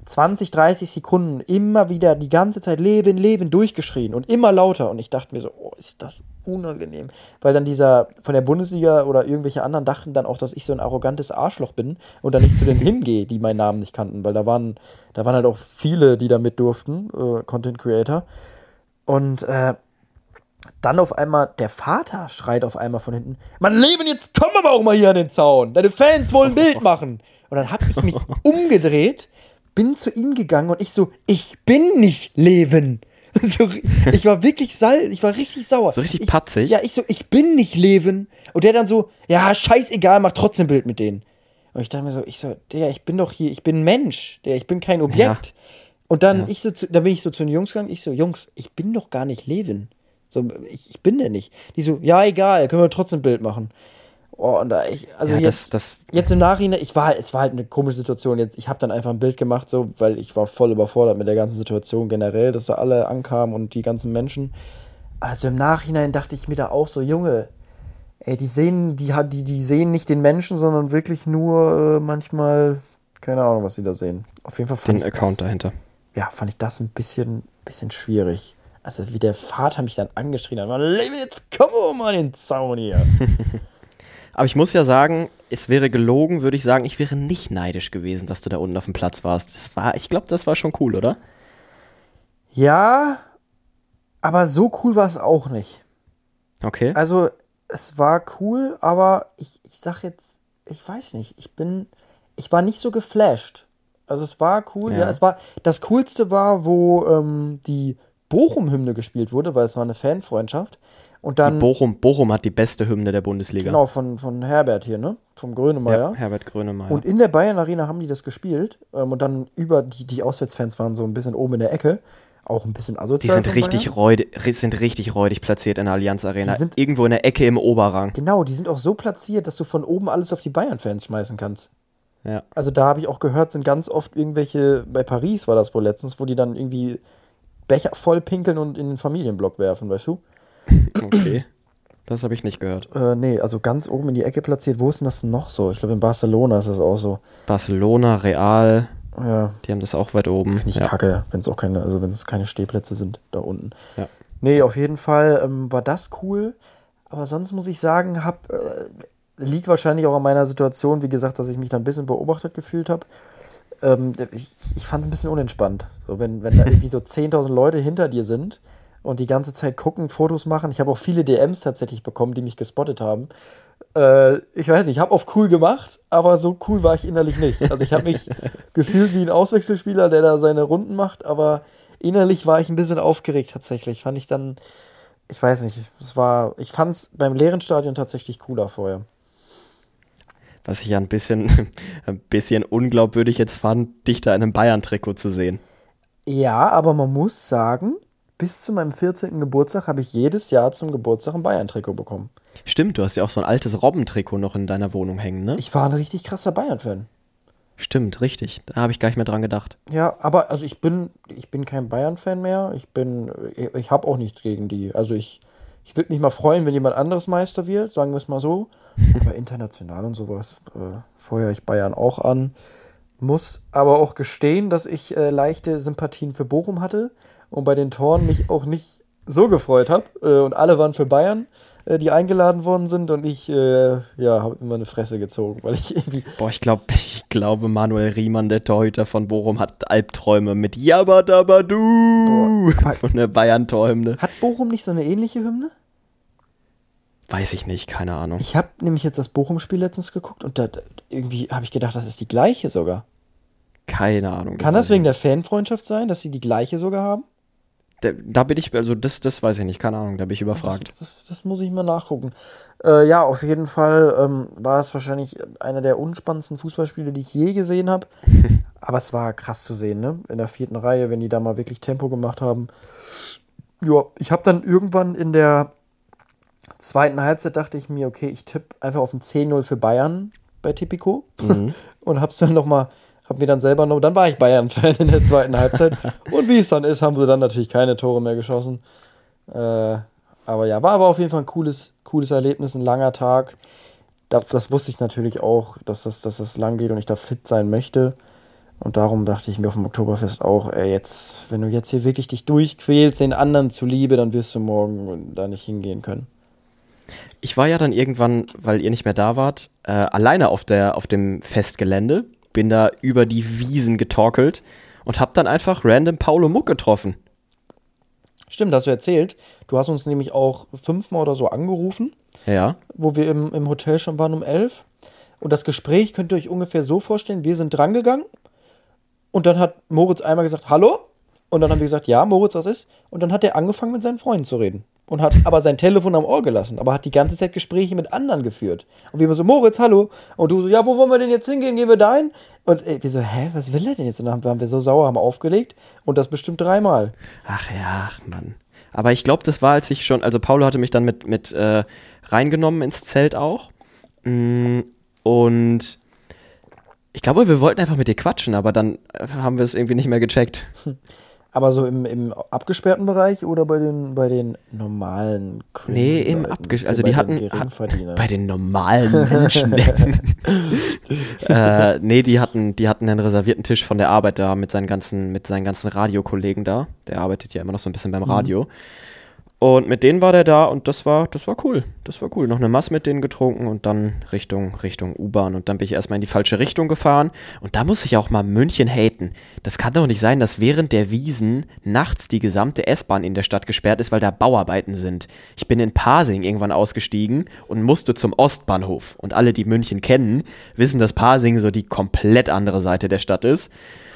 20, 30 Sekunden immer wieder die ganze Zeit Leben, Leben durchgeschrien und immer lauter. Und ich dachte mir so, oh, ist das unangenehm. Weil dann dieser von der Bundesliga oder irgendwelche anderen dachten dann auch, dass ich so ein arrogantes Arschloch bin und dann nicht zu denen hingehe, die meinen Namen nicht kannten. Weil da waren, da waren halt auch viele, die da mit durften, äh, Content Creator. Und äh, dann auf einmal, der Vater schreit auf einmal von hinten, Mann, Leben, jetzt komm aber auch mal hier an den Zaun. Deine Fans wollen ein Bild machen. Und dann habe ich mich umgedreht, bin zu ihm gegangen und ich so, ich bin nicht Leben. So, ich war wirklich sal ich war richtig sauer. So richtig ich, patzig? Ja, ich so, ich bin nicht Leben. Und der dann so, ja, scheißegal, mach trotzdem ein Bild mit denen. Und ich dachte mir so, ich so, der, ich bin doch hier, ich bin ein Mensch, der, ich bin kein Objekt. Und dann ich so, dann bin ich so zu den Jungs gegangen, ich so, Jungs, ich bin doch gar nicht Levin. So, ich, ich bin der nicht. Die so, ja, egal, können wir trotzdem ein Bild machen. Oh, und da ich, also Ja, jetzt, das- das- jetzt im Nachhinein, ich war halt, es war halt eine komische Situation. Jetzt, ich habe dann einfach ein Bild gemacht, so, weil ich war voll überfordert mit der ganzen Situation generell, dass da alle ankamen und die ganzen Menschen. Also im Nachhinein dachte ich mir da auch so, Junge, ey, die sehen, die, hat- die, die sehen nicht den Menschen, sondern wirklich nur äh, manchmal, keine Ahnung, was sie da sehen. Auf jeden Fall fand Den ich Account das, dahinter. ja, fand ich das ein bisschen, bisschen schwierig. Also wie der Vater mich dann angeschrien hat, Lebe, jetzt komm mal in den Zaun hier. Aber ich muss ja sagen, es wäre gelogen, würde ich sagen, ich wäre nicht neidisch gewesen, dass du da unten auf dem Platz warst. Das war, ich glaube, das war schon cool, oder? ja, aber so cool war es auch nicht. Okay. Also, es war cool, aber ich, ich sag jetzt, ich weiß nicht, ich bin, ich war nicht so geflasht. Also es war cool, ja, Ja. es war, das Coolste war, wo ähm, die Bochum-Hymne gespielt wurde, weil es war eine Fanfreundschaft. Und Die dann, Bochum, Bochum hat die beste Hymne der Bundesliga. genau, von, von Herbert hier, ne? Vom Grönemeyer. Ja, Herbert Grönemeyer. Und in der Bayern Arena haben die das gespielt. Ähm, und dann über die, die Auswärtsfans waren so ein bisschen oben in der Ecke. Auch ein bisschen die asozial. sind von richtig, räudig, sind richtig räudig platziert in der Allianz Arena. Die sind- Irgendwo in der Ecke im Oberrang. Genau, die sind auch so platziert, dass du von oben alles auf die Bayern-Fans schmeißen kannst. Ja. Also da habe ich auch gehört, sind ganz oft irgendwelche, bei Paris war das wohl letztens, wo die dann irgendwie Becher voll pinkeln und in den Familienblock werfen, weißt du? Okay. Das habe ich nicht gehört. Äh, nee, also ganz oben in die Ecke platziert. Wo ist denn das noch so? Ich glaube, in Barcelona ist das auch so. Barcelona, Real, Ja, die haben das auch weit oben. finde ich ja. kacke, wenn es auch keine, also wenn es keine Stehplätze sind da unten. Ja. Nee, auf jeden Fall ähm, war das cool. Aber sonst muss ich sagen, hab, äh, liegt wahrscheinlich auch an meiner Situation, wie gesagt, dass ich mich da ein bisschen beobachtet gefühlt habe. Ähm, ich ich fand es ein bisschen unentspannt. So, wenn, wenn da irgendwie so 10.000 Leute hinter dir sind und die ganze Zeit gucken, Fotos machen. Ich habe auch viele DMs tatsächlich bekommen, die mich gespottet haben. Äh, ich weiß nicht, ich habe auf cool gemacht, aber so cool war ich innerlich nicht. Also ich habe mich gefühlt wie ein Auswechselspieler, der da seine Runden macht, aber innerlich war ich ein bisschen aufgeregt tatsächlich. Fand ich dann, ich weiß nicht, es war, ich fand es beim leeren Stadion tatsächlich cooler vorher. Was ich ja ein bisschen, ein bisschen unglaubwürdig jetzt fand, dich da in einem Bayern-Trikot zu sehen. Ja, aber man muss sagen, bis zu meinem 14. Geburtstag habe ich jedes Jahr zum Geburtstag ein Bayern-Trikot bekommen. Stimmt, du hast ja auch so ein altes Robben-Trikot noch in deiner Wohnung hängen, ne? Ich war ein richtig krasser Bayern-Fan. Stimmt, richtig. Da habe ich gar nicht mehr dran gedacht. Ja, aber also ich bin, ich bin kein Bayern-Fan mehr. Ich bin, ich, ich habe auch nichts gegen die. Also ich, ich würde mich mal freuen, wenn jemand anderes Meister wird, sagen wir es mal so. Aber international und sowas äh, feuere ich Bayern auch an. Muss aber auch gestehen, dass ich äh, leichte Sympathien für Bochum hatte und bei den Toren mich auch nicht so gefreut habe. Äh, und alle waren für Bayern, äh, die eingeladen worden sind. Und ich, äh, ja, habe immer eine Fresse gezogen, weil ich irgendwie. Boah, ich glaube, ich glaube, Manuel Riemann, der Torhüter von Bochum, hat Albträume mit Jabadabadu von der Bayern-Torhymne. Hat Bochum nicht so eine ähnliche Hymne? Weiß ich nicht, keine Ahnung. Ich habe nämlich jetzt das Bochum-Spiel letztens geguckt und da, irgendwie habe ich gedacht, das ist die gleiche sogar. Keine Ahnung. Kann das wegen der Fanfreundschaft sein, dass sie die gleiche sogar haben? Da, da, bin ich, also das, das weiß ich nicht, keine Ahnung, da bin ich überfragt. Das, das, das muss ich mal nachgucken. Äh, ja, auf jeden Fall ähm, war es wahrscheinlich einer der unspannendsten Fußballspiele, die ich je gesehen habe. Aber es war krass zu sehen, ne? In der vierten Reihe, wenn die da mal wirklich Tempo gemacht haben. Ja, ich habe dann irgendwann in der zweiten Halbzeit dachte ich mir, okay, ich tippe einfach auf ein 10-0 für Bayern bei Tipico mhm. und hab's dann noch mal hab mir dann selber noch, dann war ich Bayern-Fan in der zweiten Halbzeit. Und wie es dann ist, haben sie dann natürlich keine Tore mehr geschossen. Äh, aber ja, war aber auf jeden Fall ein cooles, cooles Erlebnis, ein langer Tag. Das, das wusste ich natürlich auch, dass das, dass das lang geht und ich da fit sein möchte. Und darum dachte ich mir auf dem Oktoberfest auch, ey, jetzt, wenn du jetzt hier wirklich dich durchquälst, den anderen zuliebe, dann wirst du morgen da nicht hingehen können. Ich war ja dann irgendwann, weil ihr nicht mehr da wart, äh, alleine auf, der, auf dem Festgelände bin da über die Wiesen getorkelt und hab dann einfach random Paulo Muck getroffen. Stimmt, hast du erzählt. Du hast uns nämlich auch fünfmal oder so angerufen. Ja. Wo wir im, im Hotel schon waren um elf. Und das Gespräch könnt ihr euch ungefähr so vorstellen: Wir sind drangegangen und dann hat Moritz einmal gesagt: Hallo? Und dann haben wir gesagt: Ja, Moritz, was ist? Und dann hat er angefangen mit seinen Freunden zu reden und hat aber sein Telefon am Ohr gelassen, aber hat die ganze Zeit Gespräche mit anderen geführt. Und wir so, Moritz, hallo. Und du so, ja, wo wollen wir denn jetzt hingehen? Gehen wir da hin? Und ey, wir so, hä, was will er denn jetzt? Und dann waren wir so sauer, haben aufgelegt und das bestimmt dreimal. Ach ja, Mann. Aber ich glaube, das war, als ich schon, also Paulo hatte mich dann mit, mit äh, reingenommen ins Zelt auch. Mm, und ich glaube, wir wollten einfach mit dir quatschen, aber dann haben wir es irgendwie nicht mehr gecheckt. Aber so im, im abgesperrten Bereich oder bei den, bei den normalen Cringe Nee, im abgesperrten. Also die hatten, hat, bei den normalen Menschen. äh, nee, die hatten, die hatten einen reservierten Tisch von der Arbeit da mit seinen ganzen, mit seinen ganzen Radiokollegen da. Der arbeitet ja immer noch so ein bisschen beim mhm. Radio. Mhm. Und mit denen war der da und das war, das war cool. Das war cool. Noch eine Mass mit denen getrunken und dann Richtung, Richtung U-Bahn. Und dann bin ich erstmal in die falsche Richtung gefahren. Und da muss ich auch mal München haten. Das kann doch nicht sein, dass während der Wiesen nachts die gesamte S-Bahn in der Stadt gesperrt ist, weil da Bauarbeiten sind. Ich bin in Pasing irgendwann ausgestiegen und musste zum Ostbahnhof. Und alle, die München kennen, wissen, dass Pasing so die komplett andere Seite der Stadt ist.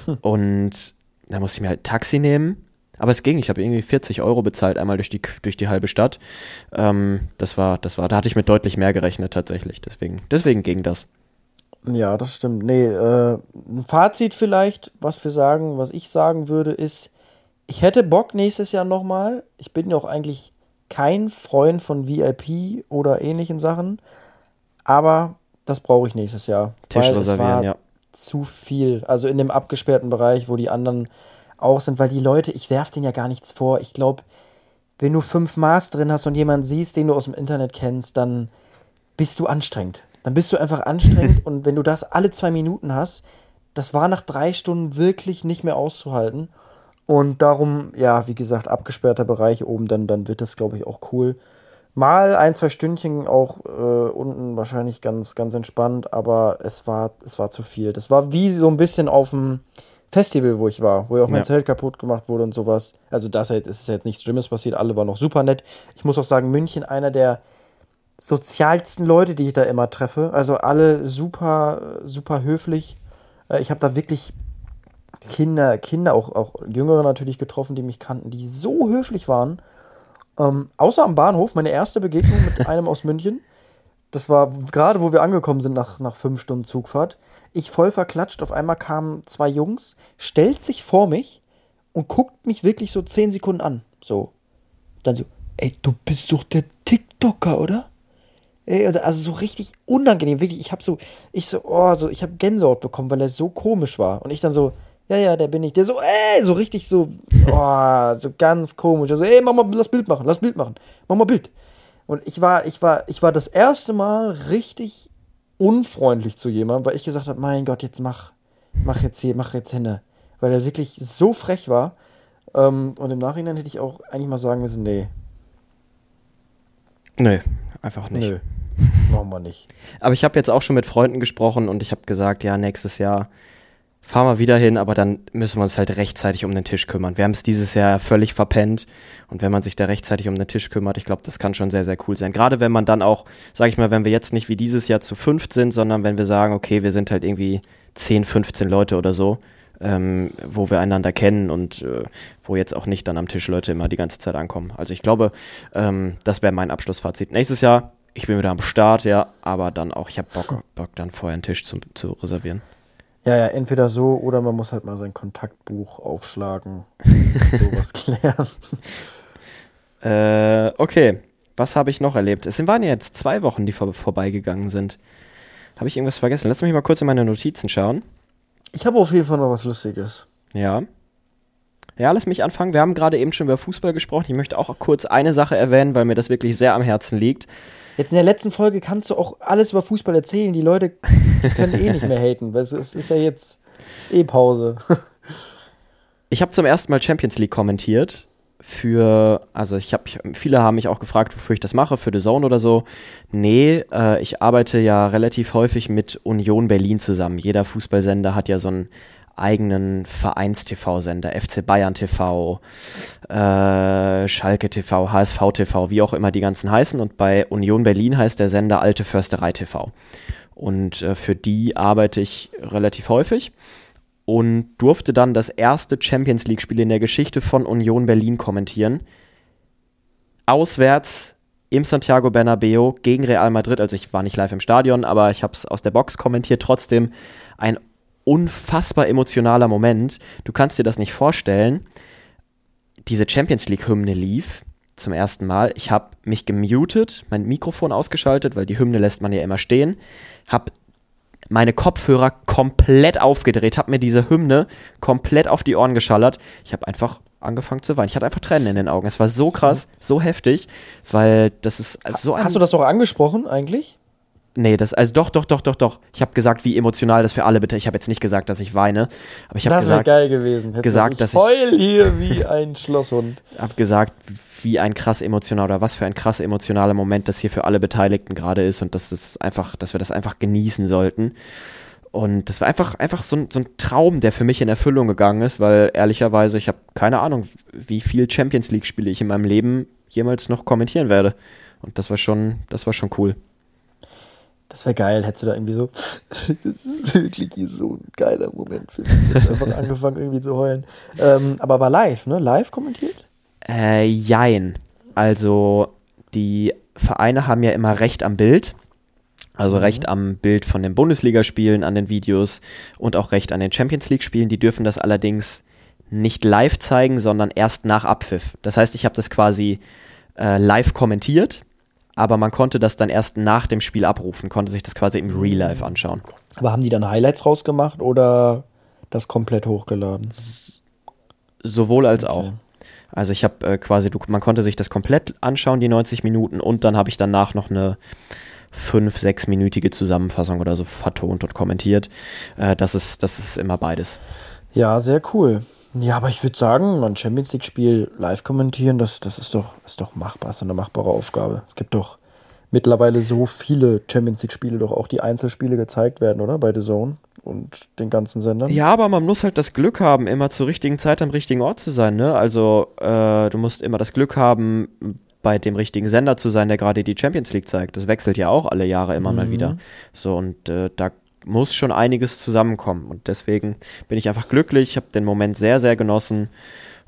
Hm. Und da musste ich mir halt Taxi nehmen aber es ging, ich habe irgendwie 40 Euro bezahlt, einmal durch die, durch die halbe Stadt. Ähm, das war, das war, da hatte ich mit deutlich mehr gerechnet tatsächlich. Deswegen, deswegen ging das. Ja, das stimmt. Nee, äh, ein Fazit vielleicht, was wir sagen, was ich sagen würde, ist, ich hätte Bock nächstes Jahr nochmal. Ich bin ja auch eigentlich kein Freund von VIP oder ähnlichen Sachen. Aber das brauche ich nächstes Jahr. Tisch reservieren, ja. Zu viel. Also in dem abgesperrten Bereich, wo die anderen auch sind, weil die Leute, ich werfe denen ja gar nichts vor. Ich glaube, wenn du fünf Maß drin hast und jemanden siehst, den du aus dem Internet kennst, dann bist du anstrengend. Dann bist du einfach anstrengend und wenn du das alle zwei Minuten hast, das war nach drei Stunden wirklich nicht mehr auszuhalten. Und darum, ja, wie gesagt, abgesperrter Bereich oben, dann, dann wird das, glaube ich, auch cool. Mal ein, zwei Stündchen auch äh, unten wahrscheinlich ganz, ganz entspannt, aber es war, es war zu viel. Das war wie so ein bisschen auf dem, Festival, wo ich war, wo ja auch mein ja. Zelt kaputt gemacht wurde und sowas. Also das ist jetzt halt nichts Schlimmes passiert, alle waren noch super nett. Ich muss auch sagen, München einer der sozialsten Leute, die ich da immer treffe. Also alle super, super höflich. Äh, ich habe da wirklich Kinder, Kinder, auch, auch Jüngere natürlich getroffen, die mich kannten, die so höflich waren. Ähm, außer am Bahnhof, meine erste Begegnung mit einem aus München. Das war gerade, wo wir angekommen sind nach, nach fünf Stunden Zugfahrt. Ich voll verklatscht. Auf einmal kamen zwei Jungs, stellt sich vor mich und guckt mich wirklich so zehn Sekunden an. So. Dann so, ey, du bist doch der TikToker, oder? Ey, also so richtig unangenehm, wirklich. Ich hab so, ich so, oh, so, ich hab Gänsehaut bekommen, weil er so komisch war. Und ich dann so, ja, ja, der bin ich. Der so, ey, so richtig so, oh, so ganz komisch. Also, ey, mach mal, lass Bild machen, lass Bild machen. Mach mal Bild. Und ich war, ich war, ich war das erste Mal richtig unfreundlich zu jemandem, weil ich gesagt habe, mein Gott, jetzt mach, mach jetzt hier, mach jetzt hinne. Weil er wirklich so frech war. Ähm, und im Nachhinein hätte ich auch eigentlich mal sagen müssen, nee. Nö, einfach nicht. Nö, machen wir nicht. Aber ich habe jetzt auch schon mit Freunden gesprochen und ich habe gesagt, ja, nächstes Jahr fahren wir wieder hin, aber dann müssen wir uns halt rechtzeitig um den Tisch kümmern. Wir haben es dieses Jahr völlig verpennt und wenn man sich da rechtzeitig um den Tisch kümmert, ich glaube, das kann schon sehr, sehr cool sein. Gerade wenn man dann auch, sage ich mal, wenn wir jetzt nicht wie dieses Jahr zu fünft sind, sondern wenn wir sagen, okay, wir sind halt irgendwie 10, 15 Leute oder so, ähm, wo wir einander kennen und äh, wo jetzt auch nicht dann am Tisch Leute immer die ganze Zeit ankommen. Also ich glaube, ähm, das wäre mein Abschlussfazit. Nächstes Jahr, ich bin wieder am Start, ja, aber dann auch, ich habe Bock, Bock, dann vorher einen Tisch zu, zu reservieren. Ja, ja, entweder so oder man muss halt mal sein Kontaktbuch aufschlagen, sowas klären. Äh, okay, was habe ich noch erlebt? Es waren ja jetzt zwei Wochen, die vor vorbeigegangen sind. Habe ich irgendwas vergessen? Lass mich mal kurz in meine Notizen schauen. Ich habe auf jeden Fall noch was Lustiges. Ja. Ja, lass mich anfangen. Wir haben gerade eben schon über Fußball gesprochen. Ich möchte auch kurz eine Sache erwähnen, weil mir das wirklich sehr am Herzen liegt. Jetzt in der letzten Folge kannst du auch alles über Fußball erzählen. Die Leute können eh nicht mehr haten, weil es ist ja jetzt eh Pause. ich habe zum ersten Mal Champions League kommentiert für, also ich habe, viele haben mich auch gefragt, wofür ich das mache, für The Zone oder so. Nee, äh, ich arbeite ja relativ häufig mit Union Berlin zusammen. Jeder Fußballsender hat ja so einen eigenen Vereins-TV-Sender, FC Bayern TV, äh, Schalke TV, HSV TV, wie auch immer die ganzen heißen. Und bei Union Berlin heißt der Sender Alte Försterei TV. Und äh, für die arbeite ich relativ häufig und durfte dann das erste Champions League-Spiel in der Geschichte von Union Berlin kommentieren. Auswärts im Santiago Bernabeo gegen Real Madrid. Also ich war nicht live im Stadion, aber ich habe es aus der Box kommentiert. Trotzdem ein unfassbar emotionaler Moment. Du kannst dir das nicht vorstellen. Diese Champions League-Hymne lief zum ersten Mal. Ich habe mich gemutet, mein Mikrofon ausgeschaltet, weil die Hymne lässt man ja immer stehen. Habe meine Kopfhörer komplett aufgedreht, habe mir diese Hymne komplett auf die Ohren geschallert. Ich habe einfach angefangen zu weinen. Ich hatte einfach Tränen in den Augen. Es war so krass, so heftig, weil das ist so ein Hast du das auch angesprochen eigentlich? Nee, das, also doch, doch, doch, doch, doch. Ich habe gesagt, wie emotional das für alle bitte. Ich habe jetzt nicht gesagt, dass ich weine, aber ich habe gesagt, geil gewesen. Hättest gesagt, dass ich heul hier wie ein Schlosshund. habe gesagt, wie ein krass emotionaler oder was für ein krass emotionaler Moment das hier für alle Beteiligten gerade ist und dass das einfach, dass wir das einfach genießen sollten. Und das war einfach, einfach so ein, so ein Traum, der für mich in Erfüllung gegangen ist, weil ehrlicherweise, ich habe keine Ahnung, wie viel Champions League-Spiele ich in meinem Leben jemals noch kommentieren werde. Und das war schon, das war schon cool. Das wäre geil, hättest du da irgendwie so. das ist wirklich so ein geiler Moment für mich. Jetzt einfach angefangen irgendwie zu heulen. Ähm, aber war live, ne? Live kommentiert? Äh, jein. Also, die Vereine haben ja immer Recht am Bild. Also mhm. Recht am Bild von den Bundesligaspielen, an den Videos und auch Recht an den Champions League-Spielen. Die dürfen das allerdings nicht live zeigen, sondern erst nach Abpfiff. Das heißt, ich habe das quasi äh, live kommentiert aber man konnte das dann erst nach dem Spiel abrufen, konnte sich das quasi im Real Life anschauen. Aber haben die dann Highlights rausgemacht oder das komplett hochgeladen? sowohl als okay. auch. Also ich habe äh, quasi, du, man konnte sich das komplett anschauen, die 90 Minuten, und dann habe ich danach noch eine 5-, 6-minütige Zusammenfassung oder so vertont und kommentiert. Äh, das, ist, das ist immer beides. Ja, sehr cool. Ja, aber ich würde sagen, ein Champions League-Spiel live kommentieren, das, das ist, doch, ist doch machbar, ist eine machbare Aufgabe. Es gibt doch mittlerweile so viele Champions League-Spiele, doch auch die Einzelspiele gezeigt werden, oder? Bei The Zone und den ganzen Sendern. Ja, aber man muss halt das Glück haben, immer zur richtigen Zeit am richtigen Ort zu sein, ne? Also, äh, du musst immer das Glück haben, bei dem richtigen Sender zu sein, der gerade die Champions League zeigt. Das wechselt ja auch alle Jahre immer mhm. mal wieder. So, und äh, da muss schon einiges zusammenkommen. Und deswegen bin ich einfach glücklich, ich habe den Moment sehr, sehr genossen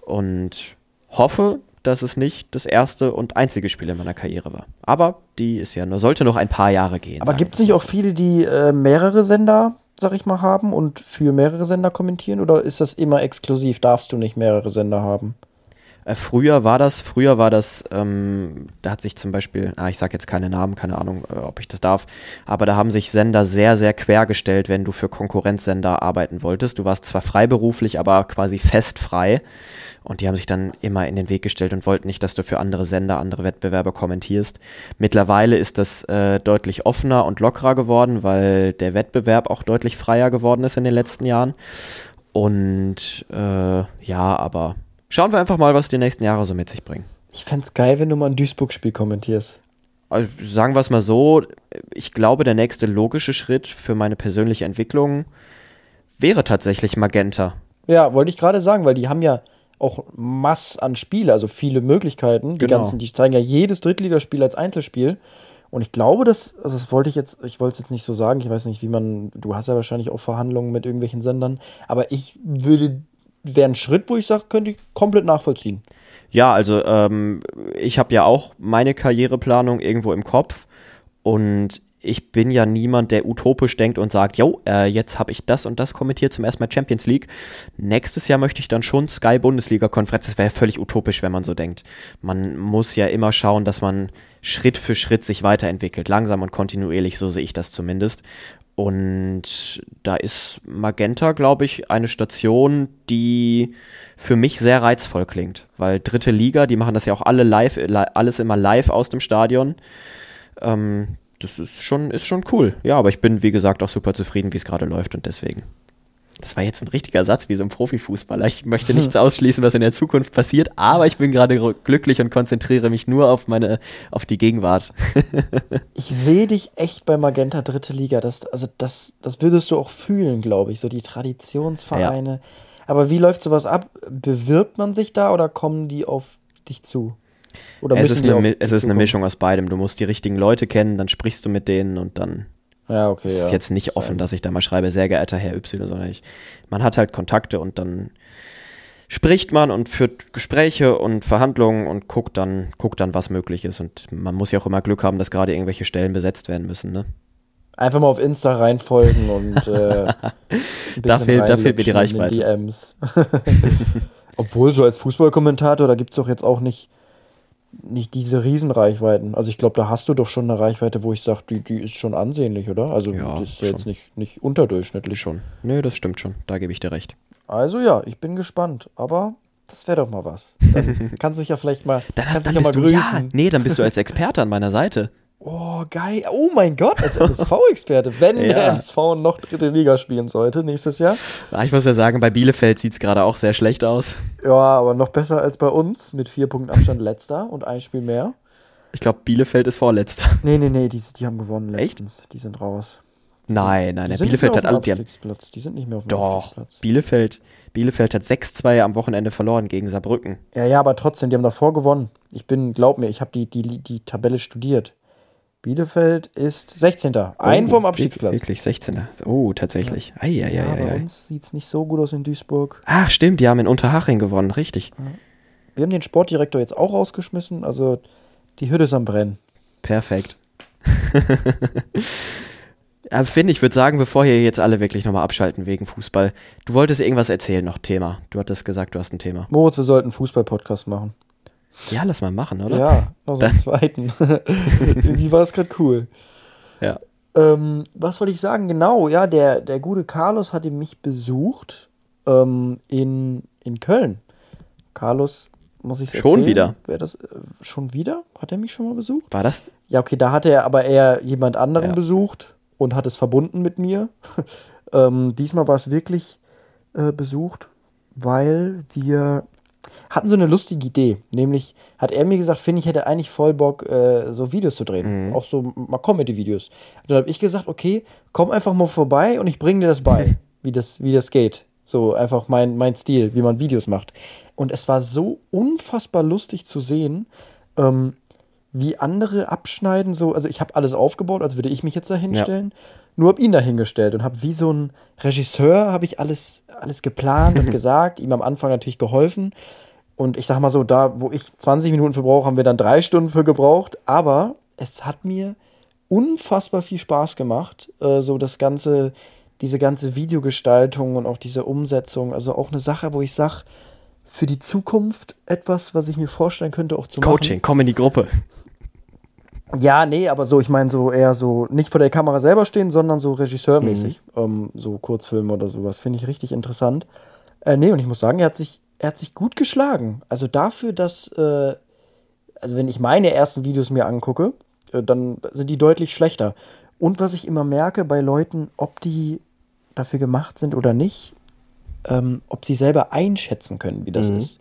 und hoffe, dass es nicht das erste und einzige Spiel in meiner Karriere war. Aber die ist ja nur, sollte noch ein paar Jahre gehen. Aber gibt es nicht auch viele, die äh, mehrere Sender, sag ich mal, haben und für mehrere Sender kommentieren? Oder ist das immer exklusiv? Darfst du nicht mehrere Sender haben? Äh, früher war das, früher war das, ähm, da hat sich zum Beispiel, ah, ich sage jetzt keine Namen, keine Ahnung, äh, ob ich das darf, aber da haben sich Sender sehr, sehr quergestellt, wenn du für Konkurrenzsender arbeiten wolltest. Du warst zwar freiberuflich, aber quasi fest frei. Und die haben sich dann immer in den Weg gestellt und wollten nicht, dass du für andere Sender, andere Wettbewerber kommentierst. Mittlerweile ist das äh, deutlich offener und lockerer geworden, weil der Wettbewerb auch deutlich freier geworden ist in den letzten Jahren. Und äh, ja, aber schauen wir einfach mal, was die nächsten Jahre so mit sich bringen. Ich fände es geil, wenn du mal ein Duisburg-Spiel kommentierst. Also sagen wir es mal so, ich glaube, der nächste logische Schritt für meine persönliche Entwicklung wäre tatsächlich Magenta. Ja, wollte ich gerade sagen, weil die haben ja auch Mass an Spiele, also viele Möglichkeiten. Die Genau. ganzen, die zeigen ja jedes Drittligaspiel als Einzelspiel. Und ich glaube, das, also das wollte ich jetzt, ich wollte es jetzt nicht so sagen, ich weiß nicht, wie man, du hast ja wahrscheinlich auch Verhandlungen mit irgendwelchen Sendern, aber ich würde, wäre ein Schritt, wo ich sage, könnte ich komplett nachvollziehen. Ja, also ähm, ich habe ja auch meine Karriereplanung irgendwo im Kopf und ich bin ja niemand, der utopisch denkt und sagt, jo, äh, jetzt habe ich das und das kommentiert zum ersten Mal Champions League. Nächstes Jahr möchte ich dann schon Sky Bundesliga Konferenz. Das wäre völlig utopisch, wenn man so denkt. Man muss ja immer schauen, dass man Schritt für Schritt sich weiterentwickelt, langsam und kontinuierlich, so sehe ich das zumindest. Und da ist Magenta, glaube ich, eine Station, die für mich sehr reizvoll klingt. Weil dritte Liga, die machen das ja auch alle live, li alles immer live aus dem Stadion. Ähm, das ist schon, ist schon cool. Ja, aber ich bin, wie gesagt, auch super zufrieden, wie es gerade läuft und deswegen. Das war jetzt ein richtiger Satz wie so ein Profifußballer. Ich möchte nichts ausschließen, was in der Zukunft passiert, aber ich bin gerade glücklich und konzentriere mich nur auf meine, auf die Gegenwart. Ich sehe dich echt bei Magenta Dritte Liga. Das, also das, das würdest du auch fühlen, glaube ich. So die Traditionsvereine. Aber wie läuft sowas ab? Bewirbt man sich da oder kommen die auf dich zu? Oder es ist, eine, es ist eine? Mischung aus beidem. Du musst die richtigen Leute kennen, dann sprichst du mit denen und dann Ja, okay. Es ist ja. jetzt nicht offen, dass ich da mal schreibe, sehr geehrter Herr Y, sondern ich, man hat halt Kontakte und dann spricht man und führt Gespräche und Verhandlungen und guckt dann, guckt dann, was möglich ist. Und man muss ja auch immer Glück haben, dass gerade irgendwelche Stellen besetzt werden müssen. Ne? Einfach mal auf Insta reinfolgen und äh, ein Da fehlt- da fehlt mir die Reichweite. DMs. Obwohl, so als Fußballkommentator, da gibt es doch jetzt auch nicht, nicht diese Riesenreichweiten. Also ich glaube, da hast du doch schon eine Reichweite, wo ich sage, die, die ist schon ansehnlich, oder? Also Ja, das ist ja jetzt nicht, nicht unterdurchschnittlich. Schon. Nö, das stimmt schon. Da gebe ich dir recht. Also ja, ich bin gespannt. Aber das wäre doch mal was. Dann kannst du dich ja vielleicht mal, Dann, kannst hast, dann dich ja mal du, ja, grüßen. nee, dann bist du als Experte an meiner Seite. Oh, geil. Oh mein Gott, als MSV-Experte. Wenn der Ja. MSV noch dritte Liga spielen sollte nächstes Jahr. Ah, Ich muss ja sagen, bei Bielefeld sieht es gerade auch sehr schlecht aus. Ja, aber noch besser als bei uns mit vier Punkten Abstand letzter und ein Spiel mehr. Ich glaube, Bielefeld ist vorletzter. Nee, nee, nee, die, die haben gewonnen Echt? letztens. Die sind raus. Nein, nein, Die der sind Bielefeld hat alle. Die haben. Die sind nicht mehr auf dem doch. Bielefeld, Bielefeld hat 6-2 am Wochenende verloren gegen Saarbrücken. Ja, ja, aber trotzdem, die haben davor gewonnen. Ich bin, glaub mir, ich habe die, die, die Tabelle studiert. Bielefeld ist 16. Ein Oh, vom Abstiegsplatz. Wirklich, 16. Oh, tatsächlich. Ei, ei, ei, Ja, ei, bei ei. uns sieht es nicht so gut aus in Duisburg. Ach, stimmt, die haben in Unterhaching gewonnen, richtig. Wir haben den Sportdirektor jetzt auch rausgeschmissen, also die Hütte ist am Brennen. Perfekt. Finn, ich würde sagen, bevor hier jetzt alle wirklich nochmal abschalten wegen Fußball, du wolltest irgendwas erzählen, noch Thema. Du hattest gesagt, du hast ein Thema. Moritz, wir sollten einen Fußball-Podcast machen. Ja, lass mal machen, oder? Ja, noch so einen zweiten. Irgendwie war es gerade cool. Ja. Ähm, was wollte ich sagen? Genau, ja, der, der gute Carlos hatte mich besucht ähm, in, in Köln. Carlos, muss ich Schon wieder? Wer das, äh, schon wieder? Hat er mich schon mal besucht? War das? Ja, okay, da hatte er aber eher jemand anderen Ja. besucht und hat es verbunden mit mir. ähm, diesmal war es wirklich äh, besucht, weil wir hatten so eine lustige Idee. Nämlich hat er mir gesagt, Finn, ich hätte eigentlich voll Bock, äh, so Videos zu drehen. Auch so mal Comedy-Videos. Und Dann habe ich gesagt, okay, komm einfach mal vorbei und ich bringe dir das bei, wie das, wie das geht. So einfach mein, mein Stil, wie man Videos macht. Und es war so unfassbar lustig zu sehen, ähm, wie andere abschneiden, so, also ich habe alles aufgebaut, als würde ich mich jetzt da hinstellen, nur habe ihn da hingestellt und habe wie so ein Regisseur, habe ich alles, alles geplant und gesagt, ihm am Anfang natürlich geholfen. Und ich sag mal so, da, wo ich 20 Minuten für brauche, haben wir dann drei Stunden für gebraucht. Aber es hat mir unfassbar viel Spaß gemacht, äh, so das ganze, diese ganze Videogestaltung und auch diese Umsetzung. Also auch eine Sache, wo ich sag, für die Zukunft etwas, was ich mir vorstellen könnte, auch zu machen. Coaching, komm in die Gruppe. Ja, nee, aber so, ich meine, so eher so nicht vor der Kamera selber stehen, sondern so regisseurmäßig. Ähm, so Kurzfilme oder sowas. Finde ich richtig interessant. Äh, nee, und ich muss sagen, er hat sich, er hat sich gut geschlagen. Also dafür, dass, äh, also wenn ich meine ersten Videos mir angucke, äh, dann sind die deutlich schlechter. Und was ich immer merke bei Leuten, ob die dafür gemacht sind oder nicht, ähm, ob sie selber einschätzen können, wie das ist.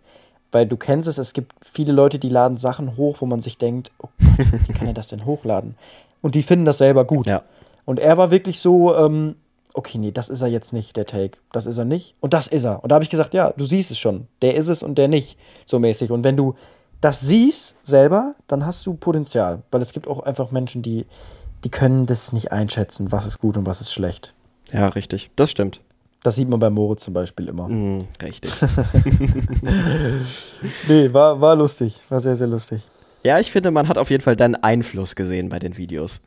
Weil du kennst es, es gibt viele Leute, die laden Sachen hoch, wo man sich denkt, oh Gott, wie kann er das denn hochladen? Und die finden das selber gut. Ja. Und er war wirklich so, ähm, okay, nee, das ist er jetzt nicht, der Take. Das ist er nicht. Und das ist er. Und da habe ich gesagt, ja, du siehst es schon. Der ist es und der nicht. So mäßig. Und wenn du das siehst selber, dann hast du Potenzial. Weil es gibt auch einfach Menschen, die, die können das nicht einschätzen, was ist gut und was ist schlecht. Ja, richtig. Das stimmt. Das sieht man bei Moritz zum Beispiel immer. Mm, richtig. nee, war, war lustig. War sehr, sehr lustig. ja, ich finde, man hat auf jeden Fall deinen Einfluss gesehen bei den Videos.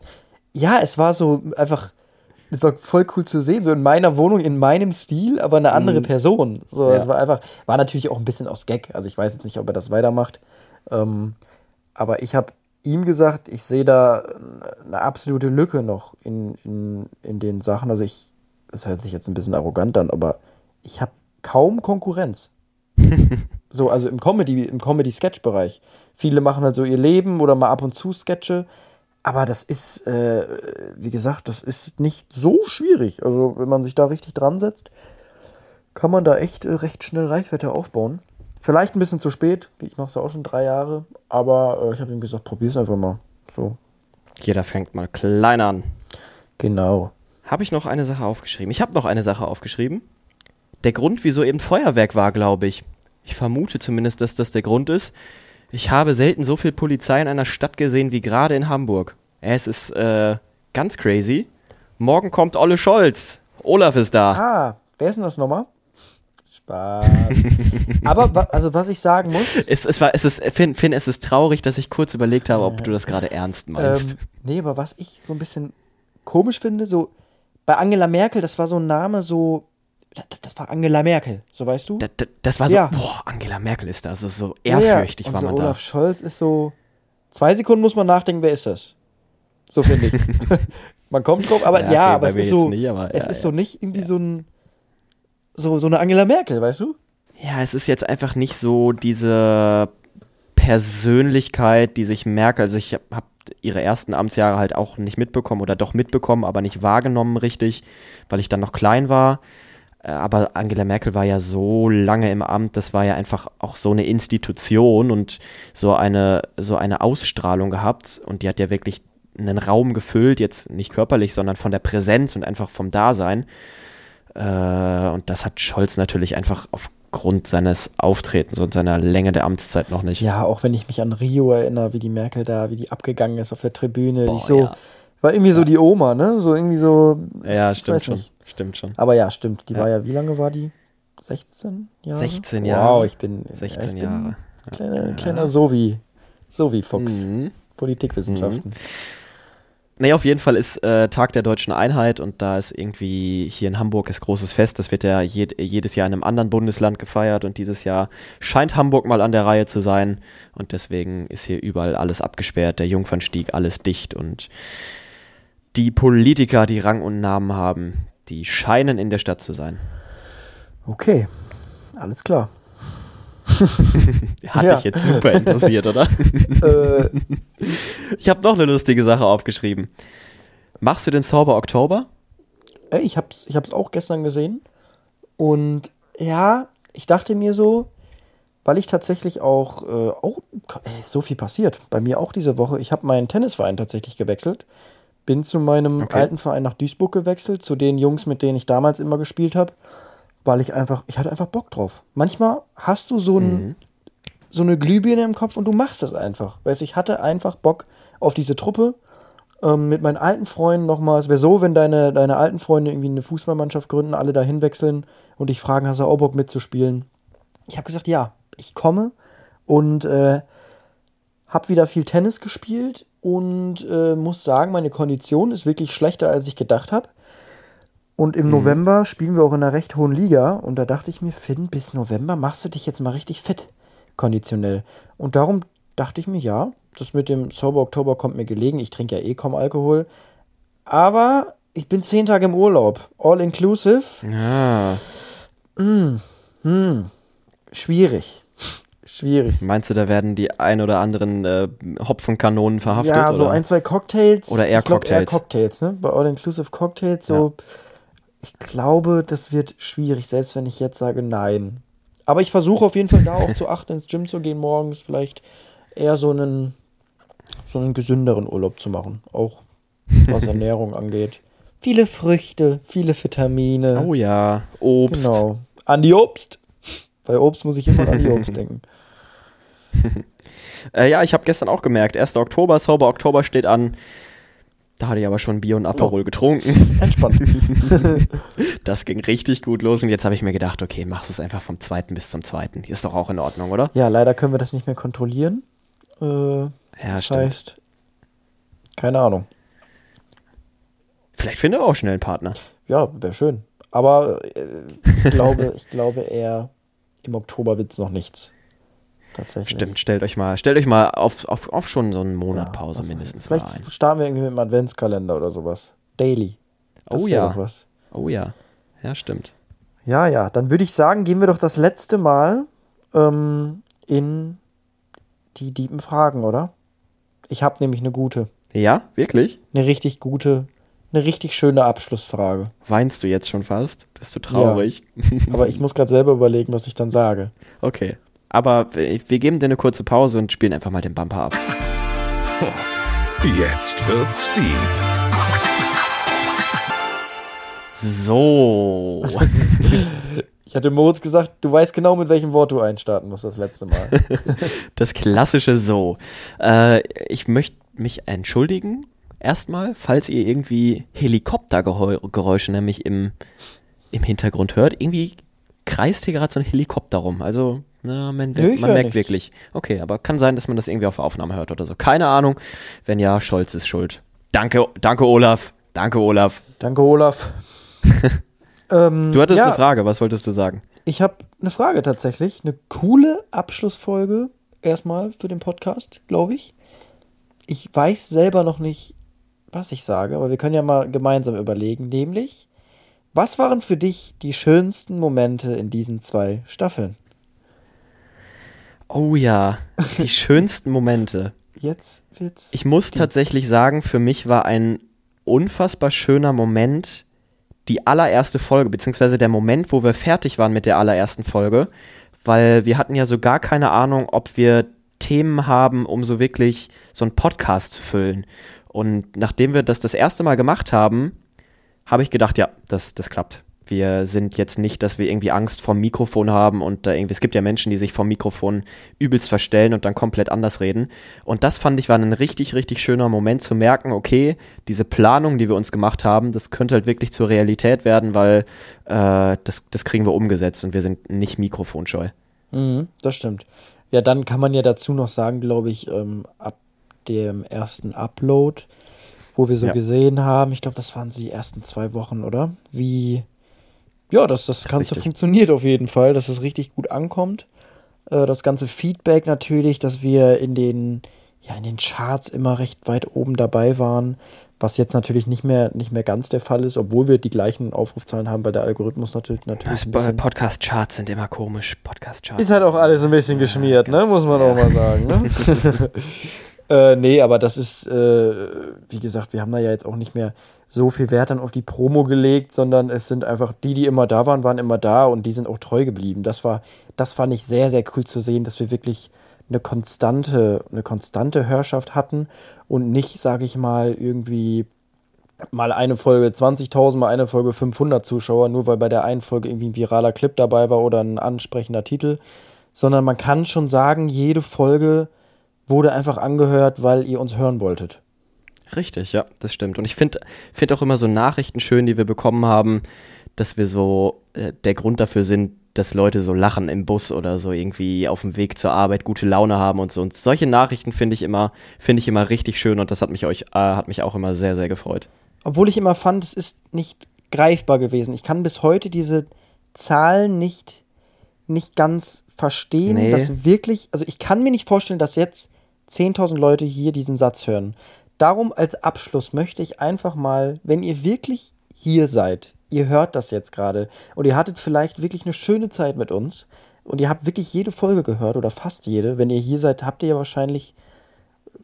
Ja, es war so einfach, es war voll cool zu sehen, so in meiner Wohnung, in meinem Stil, aber eine andere Person. So, Ja. es war einfach, war natürlich auch ein bisschen aus Gag. Also ich weiß jetzt nicht, ob er das weitermacht. Ähm, aber ich habe ihm gesagt, ich sehe da eine absolute Lücke noch in, in, in den Sachen. Also ich, das hört sich jetzt ein bisschen arrogant an, aber ich habe kaum Konkurrenz. so, also im Comedy, im Comedy-Sketch-Bereich. Viele machen halt so ihr Leben oder mal ab und zu Sketche. Aber das ist, äh, wie gesagt, das ist nicht so schwierig. Also, wenn man sich da richtig dran setzt, kann man da echt äh, recht schnell Reichweite aufbauen. Vielleicht ein bisschen zu spät. Ich mache es ja auch schon drei Jahre. Aber äh, ich habe ihm gesagt, probier's einfach mal. So. Jeder fängt mal klein an. Genau. Habe ich noch eine Sache aufgeschrieben? Ich habe noch eine Sache aufgeschrieben. Der Grund, wieso eben Feuerwerk war, glaube ich. Ich vermute zumindest, dass das der Grund ist. Ich habe selten so viel Polizei in einer Stadt gesehen wie gerade in Hamburg. Es ist äh, ganz crazy. Morgen kommt Olle Scholz. Olaf ist da. Ah, wer ist denn das nochmal? Spaß. aber also, was ich sagen muss. Es, es, war, es ist, Finn, Finn, es ist traurig, dass ich kurz überlegt habe, ob du das gerade ernst meinst. Ähm, nee, aber was ich so ein bisschen komisch finde, so bei Angela Merkel, das war so ein Name, so. Das war Angela Merkel, so weißt du? Da- da- das war so, Ja. boah, Angela Merkel ist da, also so Ja, ja. ehrfürchtig Und war so man Olaf Scholz ist so. Zwei Sekunden muss man nachdenken, wer ist das? So finde ich. man kommt drauf, aber Ja, ja, okay, aber es ist so. nicht, aber es ja, ist ja. so nicht irgendwie so ein. So, so eine Angela Merkel, weißt du? da. Ja, es ist jetzt einfach nicht so diese Persönlichkeit, die sich Merkel, also ich habe hab ihre ersten Amtsjahre halt auch nicht mitbekommen oder doch mitbekommen, aber nicht wahrgenommen richtig, weil ich dann noch klein war. Äh, Aber Angela Merkel war ja so lange im Amt, das war ja einfach auch so eine Institution und so eine, so eine Ausstrahlung gehabt. Und die hat ja wirklich einen Raum gefüllt, jetzt nicht körperlich, sondern von der Präsenz und einfach vom Dasein. Äh, und das hat Scholz natürlich einfach aufgrund seines Auftretens und seiner Länge der Amtszeit noch nicht. Ja, auch wenn ich mich an Rio erinnere, wie die Merkel da, wie die abgegangen ist auf der Tribüne. Boah, die so. ja. War irgendwie so die Oma, ne? So irgendwie so. Ja, stimmt schon. nicht. Stimmt schon. Aber ja, stimmt. Die Ja. war ja, wie lange war die? 16 Jahre? 16 Wow, Jahre. ich bin. 16 ja, ich bin Jahre. Kleiner, kleiner Sovi. Sovi Fuchs. Mhm. Politikwissenschaften. Nee, auf jeden Fall ist äh, Tag der deutschen Einheit und da ist irgendwie hier in Hamburg ist großes Fest. Das wird ja jed jedes Jahr in einem anderen Bundesland gefeiert und dieses Jahr scheint Hamburg mal an der Reihe zu sein und deswegen ist hier überall alles abgesperrt, der Jungfernstieg alles dicht und die Politiker, die Rang und Namen haben, die scheinen in der Stadt zu sein. Okay, alles klar. Hat Ja. dich jetzt super interessiert, oder? äh, Ich habe noch eine lustige Sache aufgeschrieben. Machst du den Zauber Oktober? ich hab's, ich hab's auch gestern gesehen. Und ja, ich dachte mir so, weil ich tatsächlich auch, äh, auch ey, so viel passiert. Bei mir auch diese Woche. Ich habe meinen Tennisverein tatsächlich gewechselt. Bin zu meinem Okay. alten Verein nach Duisburg gewechselt, zu den Jungs, mit denen ich damals immer gespielt habe. Weil ich einfach, ich hatte einfach Bock drauf. Manchmal hast du so ein, so eine Glühbirne im Kopf und du machst es einfach. Weißt du, ich hatte einfach Bock auf diese Truppe. Ähm, mit meinen alten Freunden nochmal. Es wäre so, wenn deine, deine alten Freunde irgendwie eine Fußballmannschaft gründen, alle dahin wechseln und dich fragen, hast du auch Bock mitzuspielen? Ich habe gesagt, ja, ich komme und äh, habe wieder viel Tennis gespielt und äh, muss sagen, meine Kondition ist wirklich schlechter, als ich gedacht habe. Und im November spielen wir auch in einer recht hohen Liga. Und da dachte ich mir, Finn, bis November machst du dich jetzt mal richtig fit, konditionell. Und darum dachte ich mir, ja, das mit dem Sober Oktober kommt mir gelegen. Ich trinke ja eh kaum Alkohol. Aber ich bin zehn Tage im Urlaub. All inclusive. Ja. Schwierig. Schwierig. Meinst du, da werden die ein oder anderen äh, Hopfenkanonen verhaftet? Ja, so oder? ein, zwei Cocktails. Oder eher ich glaub, eher Cocktails. Cocktails, ne? Bei All Inclusive Cocktails so. Ich glaube, das wird schwierig, selbst wenn ich jetzt sage nein. Aber ich versuche auf jeden Fall da auch zu achten, ins Gym zu gehen morgens, vielleicht eher so einen, so einen gesünderen Urlaub zu machen. Auch was Ernährung angeht. Viele Früchte, viele Vitamine. Oh ja, Obst. Genau. An die Obst. Bei Obst muss ich immer an die Obst denken. äh, ja, ich habe gestern auch gemerkt, 1. Oktober, Sober Oktober steht an. Da hatte ich aber schon Bier und Aperol oh. getrunken. Entspannt. das ging richtig gut los und jetzt habe ich mir gedacht, okay, machst es einfach vom 2. bis zum 2. Ist doch auch in Ordnung, oder? Ja, leider können wir das nicht mehr kontrollieren. Äh, ja, das stimmt. heißt, keine Ahnung. Vielleicht finde wir auch schnell einen Partner. Ja, wäre schön. Aber äh, ich, glaube, ich glaube eher, im Oktober wird es noch nichts. Tatsächlich. Stimmt, stellt euch mal, stellt euch mal auf, auf, auf schon so einen Monat ja, Pause mindestens Vielleicht mal ein. starten wir irgendwie mit einem Adventskalender oder sowas. Daily. Das oh ja. Oh ja. Ja, stimmt. Ja, ja. Dann würde ich sagen, gehen wir doch das letzte Mal ähm, in die diepen Fragen, oder? Ich habe nämlich eine gute. Ja, wirklich? Eine richtig gute, eine richtig schöne Abschlussfrage. Weinst du jetzt schon fast? Bist du traurig? Ja, aber ich muss gerade selber überlegen, was ich dann sage. Okay. Aber wir geben dir eine kurze Pause und spielen einfach mal den Bumper ab. Jetzt wird's deep. So. Ich hatte Moritz gesagt, du weißt genau, mit welchem Wort du einstarten musst das letzte Mal. das klassische So. Äh, ich möchte mich entschuldigen, erstmal, falls ihr irgendwie Helikoptergeräusche nämlich im, im Hintergrund hört. Irgendwie kreist hier gerade so ein Helikopter rum. Also na, man, Nö, man merkt nichts. wirklich. Okay, aber kann sein, dass man das irgendwie auf der Aufnahme hört oder so. Keine Ahnung. Wenn ja, Scholz ist schuld. Danke, danke Olaf. Danke Olaf. Danke Olaf. ähm, du hattest ja, eine Frage, was wolltest du sagen? Ich habe eine Frage tatsächlich. Eine coole Abschlussfolge erstmal für den Podcast, glaube ich. Ich weiß selber noch nicht, was ich sage, aber wir können ja mal gemeinsam überlegen. Nämlich, was waren für dich die schönsten Momente in diesen zwei Staffeln? Oh ja, die schönsten Momente. Jetzt wird's. Ich muss tatsächlich sagen, für mich war ein unfassbar schöner Moment die allererste Folge, beziehungsweise der Moment, wo wir fertig waren mit der allerersten Folge, weil wir hatten ja so gar keine Ahnung, ob wir Themen haben, um so wirklich so einen Podcast zu füllen. Und nachdem wir das das erste Mal gemacht haben, habe ich gedacht, ja, das, das klappt. Wir sind jetzt nicht, dass wir irgendwie Angst vom Mikrofon haben und da irgendwie, es gibt ja Menschen, die sich vom Mikrofon übelst verstellen und dann komplett anders reden. Und das fand ich war ein richtig, richtig schöner Moment zu merken, okay, diese Planung, die wir uns gemacht haben, das könnte halt wirklich zur Realität werden, weil äh, das, das kriegen wir umgesetzt und wir sind nicht mikrofonscheu. Mhm, das stimmt. Ja, dann kann man ja dazu noch sagen, glaube ich, ähm, ab dem ersten Upload, wo wir so ja. gesehen haben, ich glaube, das waren so die ersten zwei Wochen, oder? Wie ja, dass das Ganze richtig. funktioniert auf jeden Fall, dass es richtig gut ankommt. Äh, das ganze Feedback natürlich, dass wir in den, ja, in den Charts immer recht weit oben dabei waren, was jetzt natürlich nicht mehr, nicht mehr ganz der Fall ist, obwohl wir die gleichen Aufrufzahlen haben, weil der Algorithmus natürlich. natürlich Podcast-Charts sind immer komisch. Podcast-Charts. Ist halt auch alles ein bisschen geschmiert, ja, ne? muss man ja. auch mal sagen. Ne? äh, nee, aber das ist, äh, wie gesagt, wir haben da ja jetzt auch nicht mehr so viel Wert dann auf die Promo gelegt, sondern es sind einfach die, die immer da waren, waren immer da und die sind auch treu geblieben. Das war, das fand ich sehr, sehr cool zu sehen, dass wir wirklich eine konstante, eine konstante Hörschaft hatten und nicht, sage ich mal, irgendwie mal eine Folge 20.000, mal eine Folge 500 Zuschauer, nur weil bei der einen Folge irgendwie ein viraler Clip dabei war oder ein ansprechender Titel, sondern man kann schon sagen, jede Folge wurde einfach angehört, weil ihr uns hören wolltet. Richtig, ja, das stimmt. Und ich finde find auch immer so Nachrichten schön, die wir bekommen haben, dass wir so äh, der Grund dafür sind, dass Leute so lachen im Bus oder so irgendwie auf dem Weg zur Arbeit gute Laune haben und so. Und solche Nachrichten finde ich immer, finde ich immer richtig schön und das hat mich euch, äh, hat mich auch immer sehr, sehr gefreut. Obwohl ich immer fand, es ist nicht greifbar gewesen. Ich kann bis heute diese Zahlen nicht, nicht ganz verstehen, nee. dass wirklich, also ich kann mir nicht vorstellen, dass jetzt 10.000 Leute hier diesen Satz hören darum als Abschluss möchte ich einfach mal, wenn ihr wirklich hier seid, ihr hört das jetzt gerade und ihr hattet vielleicht wirklich eine schöne Zeit mit uns und ihr habt wirklich jede Folge gehört oder fast jede. Wenn ihr hier seid, habt ihr ja wahrscheinlich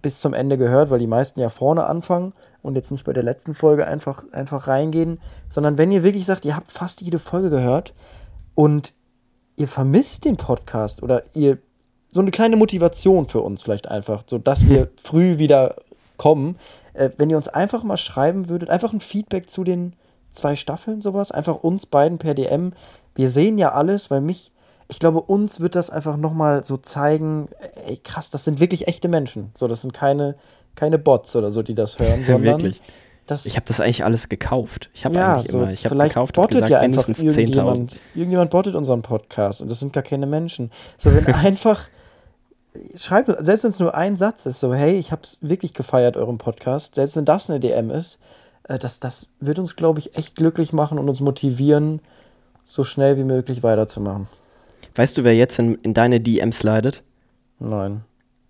bis zum Ende gehört, weil die meisten ja vorne anfangen und jetzt nicht bei der letzten Folge einfach, einfach reingehen, sondern wenn ihr wirklich sagt, ihr habt fast jede Folge gehört und ihr vermisst den Podcast oder ihr so eine kleine Motivation für uns vielleicht einfach, so dass wir früh wieder kommen. Äh, wenn ihr uns einfach mal schreiben würdet, einfach ein Feedback zu den zwei Staffeln, sowas, einfach uns beiden per DM. Wir sehen ja alles, weil mich, ich glaube, uns wird das einfach nochmal so zeigen, ey, krass, das sind wirklich echte Menschen. So, das sind keine, keine Bots oder so, die das hören, sondern. Wirklich. Das, Ich habe das eigentlich alles gekauft. Ich habe ja, eigentlich so, immer, ich habe vielleicht gekauft bottet gesagt, ja einfach mindestens 10.000. irgendjemand, irgendjemand bottet unseren Podcast und das sind gar keine Menschen. So, wenn einfach, schreibt, uns- selbst wenn es nur ein Satz ist, so, hey, ich hab's wirklich gefeiert, euren Podcast, selbst wenn das eine DM ist, äh, das, das wird uns, glaube ich, echt glücklich machen und uns motivieren, so schnell wie möglich weiterzumachen. Weißt du, wer jetzt in, in deine DM slidet? Nein.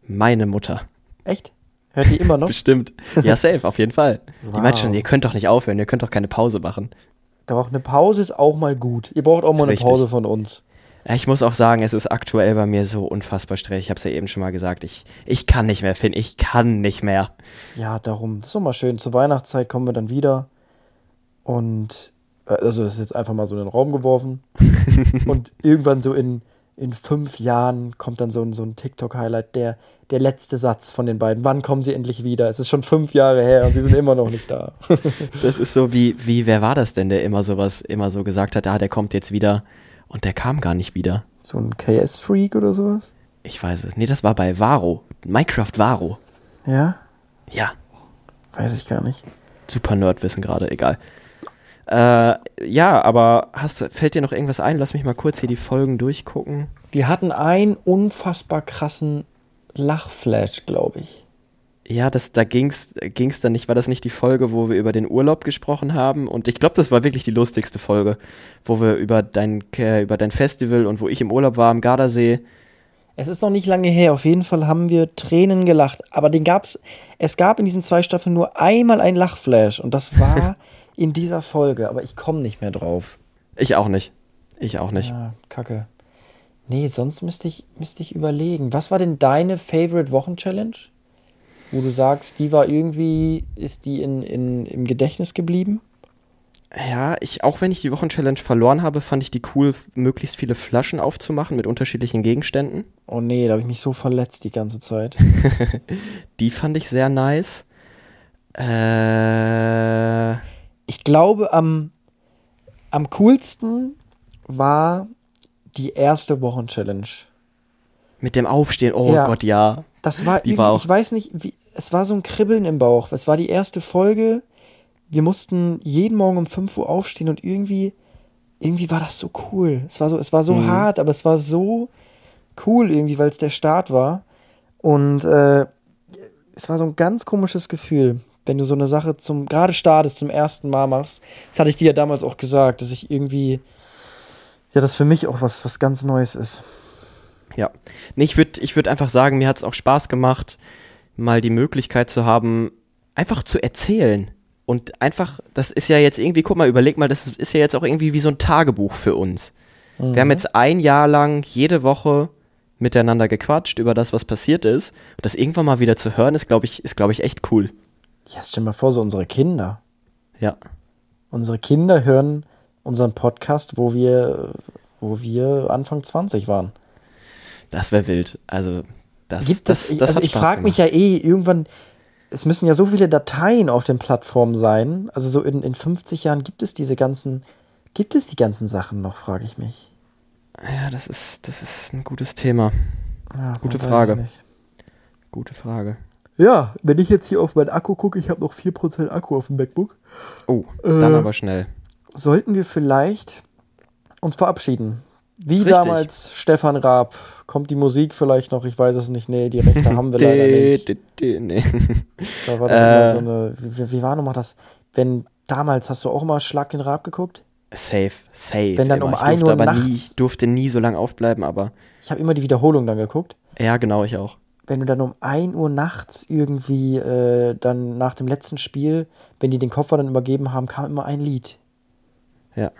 Meine Mutter. Echt? Hört die immer noch? Bestimmt. Ja, safe, auf jeden Fall. Die Wow. meint schon, ihr könnt doch nicht aufhören, ihr könnt doch keine Pause machen. Doch, eine Pause ist auch mal gut. Ihr braucht auch mal eine Richtig. Pause von uns. Ich muss auch sagen, es ist aktuell bei mir so unfassbar stressig. Ich habe es ja eben schon mal gesagt. Ich, ich kann nicht mehr, Finn. Ich kann nicht mehr. Ja, darum. Das ist doch mal schön. Zur Weihnachtszeit kommen wir dann wieder. Und, äh, also das ist jetzt einfach mal so in den Raum geworfen. und irgendwann so in, in fünf Jahren kommt dann so ein, so ein TikTok-Highlight, der, der letzte Satz von den beiden. Wann kommen sie endlich wieder? Es ist schon fünf Jahre her und sie sind immer noch nicht da. Das ist so wie, wie, wer war das denn, der immer sowas, immer so gesagt hat, ah, der kommt jetzt wieder. Und der kam gar nicht wieder. so ein KS-Freak oder sowas? Ich weiß es. Nee, das war bei Varo. Minecraft Varo. Ja? Ja. Weiß ich gar nicht. Super Nerdwissen gerade, egal. Äh, ja, aber hast, du- fällt dir noch irgendwas ein? Lass mich mal kurz hier die Folgen durchgucken. Wir hatten einen unfassbar krassen Lachflash, glaube ich. Ja, das, da ging's, ging's dann nicht, war das nicht die Folge, wo wir über den Urlaub gesprochen haben? Und ich glaube, das war wirklich die lustigste Folge, wo wir über dein, äh, über dein Festival und wo ich im Urlaub war am Gardasee. Es ist noch nicht lange her. Auf jeden Fall haben wir Tränen gelacht. Aber den gab's. Es gab in diesen zwei Staffeln nur einmal ein Lachflash und das war in dieser Folge. Aber ich komme nicht mehr drauf. Ich auch nicht. Ich auch nicht. Ja, Kacke. Nee, sonst müsste ich, müsste ich überlegen. Was war denn deine Favorite Wochen-Challenge? Wo du sagst, die war irgendwie, ist die in, in, im Gedächtnis geblieben? Ja, ich, auch wenn ich die Wochenchallenge verloren habe, fand ich die cool, möglichst viele Flaschen aufzumachen mit unterschiedlichen Gegenständen. Oh nee, da habe ich mich so verletzt die ganze Zeit. Die fand ich sehr nice. Äh, Ich glaube, am, am coolsten war die erste Wochen-Challenge. mit dem Aufstehen, oh Ja. Gott, ja. Das war Die war auch- ich weiß nicht, wie, es war so ein Kribbeln im Bauch. Es war die erste Folge. Wir mussten jeden Morgen um 5 Uhr aufstehen und irgendwie, irgendwie war das so cool. Es war so, es war so Mhm. hart, aber es war so cool irgendwie, weil es der Start war. Und äh, es war so ein ganz komisches Gefühl, wenn du so eine Sache zum, gerade startest, zum ersten Mal machst. Das hatte ich dir ja damals auch gesagt, dass ich irgendwie, ja, das für mich auch was, was ganz Neues ist. Ja. Nee, ich würde ich würd einfach sagen, mir hat es auch Spaß gemacht, mal die Möglichkeit zu haben, einfach zu erzählen. Und einfach, das ist ja jetzt irgendwie, guck mal, überleg mal, das ist, ja jetzt auch irgendwie wie so ein Tagebuch für uns. Wir haben jetzt ein Jahr lang jede Woche miteinander gequatscht über das, was passiert ist. Und das irgendwann mal wieder zu hören, ist, glaube ich, ist, glaube ich, echt cool. Ja, stell dir mal vor, so unsere Kinder. Ja. Unsere Kinder hören unseren Podcast, wo wir, wo wir Anfang 20 waren. Das wäre wild. Also, das, Gibt das, es, das, also hat ich frage mich ja eh, irgendwann, es müssen ja so viele Dateien auf den Plattformen sein. Also so in, in 50 Jahren gibt es diese ganzen, gibt es die ganzen Sachen noch, frage ich mich. Ja, das ist, das ist ein gutes Thema. Ja, Gute Frage. Gute Frage. Ja, wenn ich jetzt hier auf meinen Akku gucke, ich habe noch 4% Akku auf dem MacBook, Oh, dann Äh, aber schnell. sollten wir vielleicht uns verabschieden. Wie Richtig. damals Stefan Raab. Kommt die Musik vielleicht noch? Ich weiß es nicht. Nee, die Rechte haben wir leider nicht. Dä, nee. Da war doch Äh. so eine. Wie, wie war nochmal das? Wenn damals hast du auch immer Schlag den Raab geguckt? Safe, safe. Wenn dann immer. um ich 1 durfte Uhr aber nie, nachts- durfte nie so lange aufbleiben, aber Ich habe immer die Wiederholung dann geguckt. ja, genau, ich auch. Wenn du dann um 1 Uhr nachts irgendwie äh, dann nach dem letzten Spiel, wenn die den Koffer dann übergeben haben, kam immer ein Lied. Ja.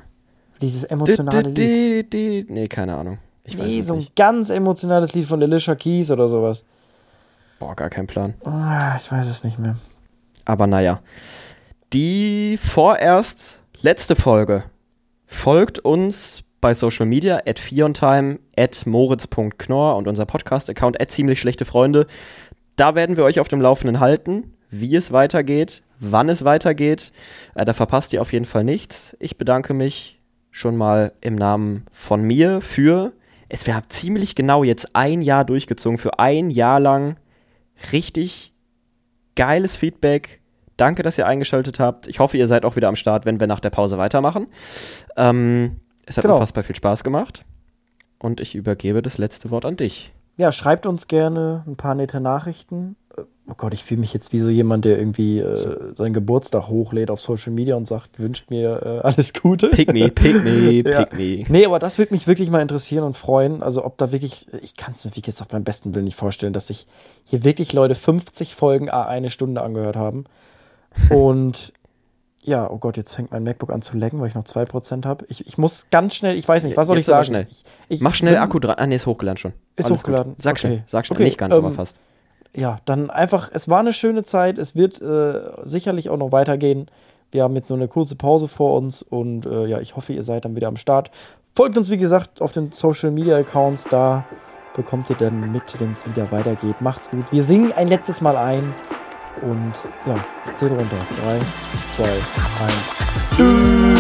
Dieses emotionale Lied. Nee, keine Ahnung. Ich weiß Nee, so ein nicht. ganz emotionales Lied von Alicia Keys oder sowas. Boah, gar kein Plan. Ah, ich weiß es nicht mehr. Aber naja. Die vorerst letzte Folge folgt uns bei Social Media, at Fiontime, at moritz.knorr und unser Podcast-Account, at ziemlich schlechte Freunde. Da werden wir euch auf dem Laufenden halten, wie es weitergeht, wann es weitergeht. Äh, da verpasst ihr auf jeden Fall nichts. Ich bedanke mich schon mal im Namen von mir für, es wäre ziemlich genau jetzt ein Jahr durchgezogen, für ein Jahr lang richtig geiles Feedback. Danke, dass ihr eingeschaltet habt. Ich hoffe, ihr seid auch wieder am Start, wenn wir nach der Pause weitermachen. Ähm, es hat genau. unfassbar viel Spaß gemacht. Und ich übergebe das letzte Wort an dich. Ja, schreibt uns gerne ein paar nette Nachrichten. Oh Gott, ich fühle mich jetzt wie so jemand, der irgendwie äh, so. seinen Geburtstag hochlädt auf Social Media und sagt, wünscht mir äh, alles Gute. Pick me, pick me, pick ja. me. Nee, aber das würde mich wirklich mal interessieren und freuen. Also, ob da wirklich, ich kann es mir, wie gesagt, beim besten Willen nicht vorstellen, dass sich hier wirklich Leute 50 Folgen a eine Stunde angehört haben. Und ja, oh Gott, jetzt fängt mein MacBook an zu lecken, weil ich noch 2% habe. Ich, ich muss ganz schnell, ich weiß nicht, was soll jetzt ich sagen? Schnell. Ich, ich Mach schnell bin, Akku dran. Ah, nee, ist hochgeladen schon. Ist Alles hochgeladen. Gut. Sag okay. schnell, sag schnell. Okay. Nicht ganz, ähm, aber fast. Ja, dann einfach, es war eine schöne Zeit. Es wird äh, sicherlich auch noch weitergehen. Wir haben jetzt so eine kurze Pause vor uns und äh, ja, ich hoffe, ihr seid dann wieder am Start. Folgt uns, wie gesagt, auf den Social Media Accounts. Da bekommt ihr dann mit, wenn es wieder weitergeht. Macht's gut. Wir singen ein letztes Mal ein. Und ja, ich zähle runter. 3, 2, 1. Tschüss.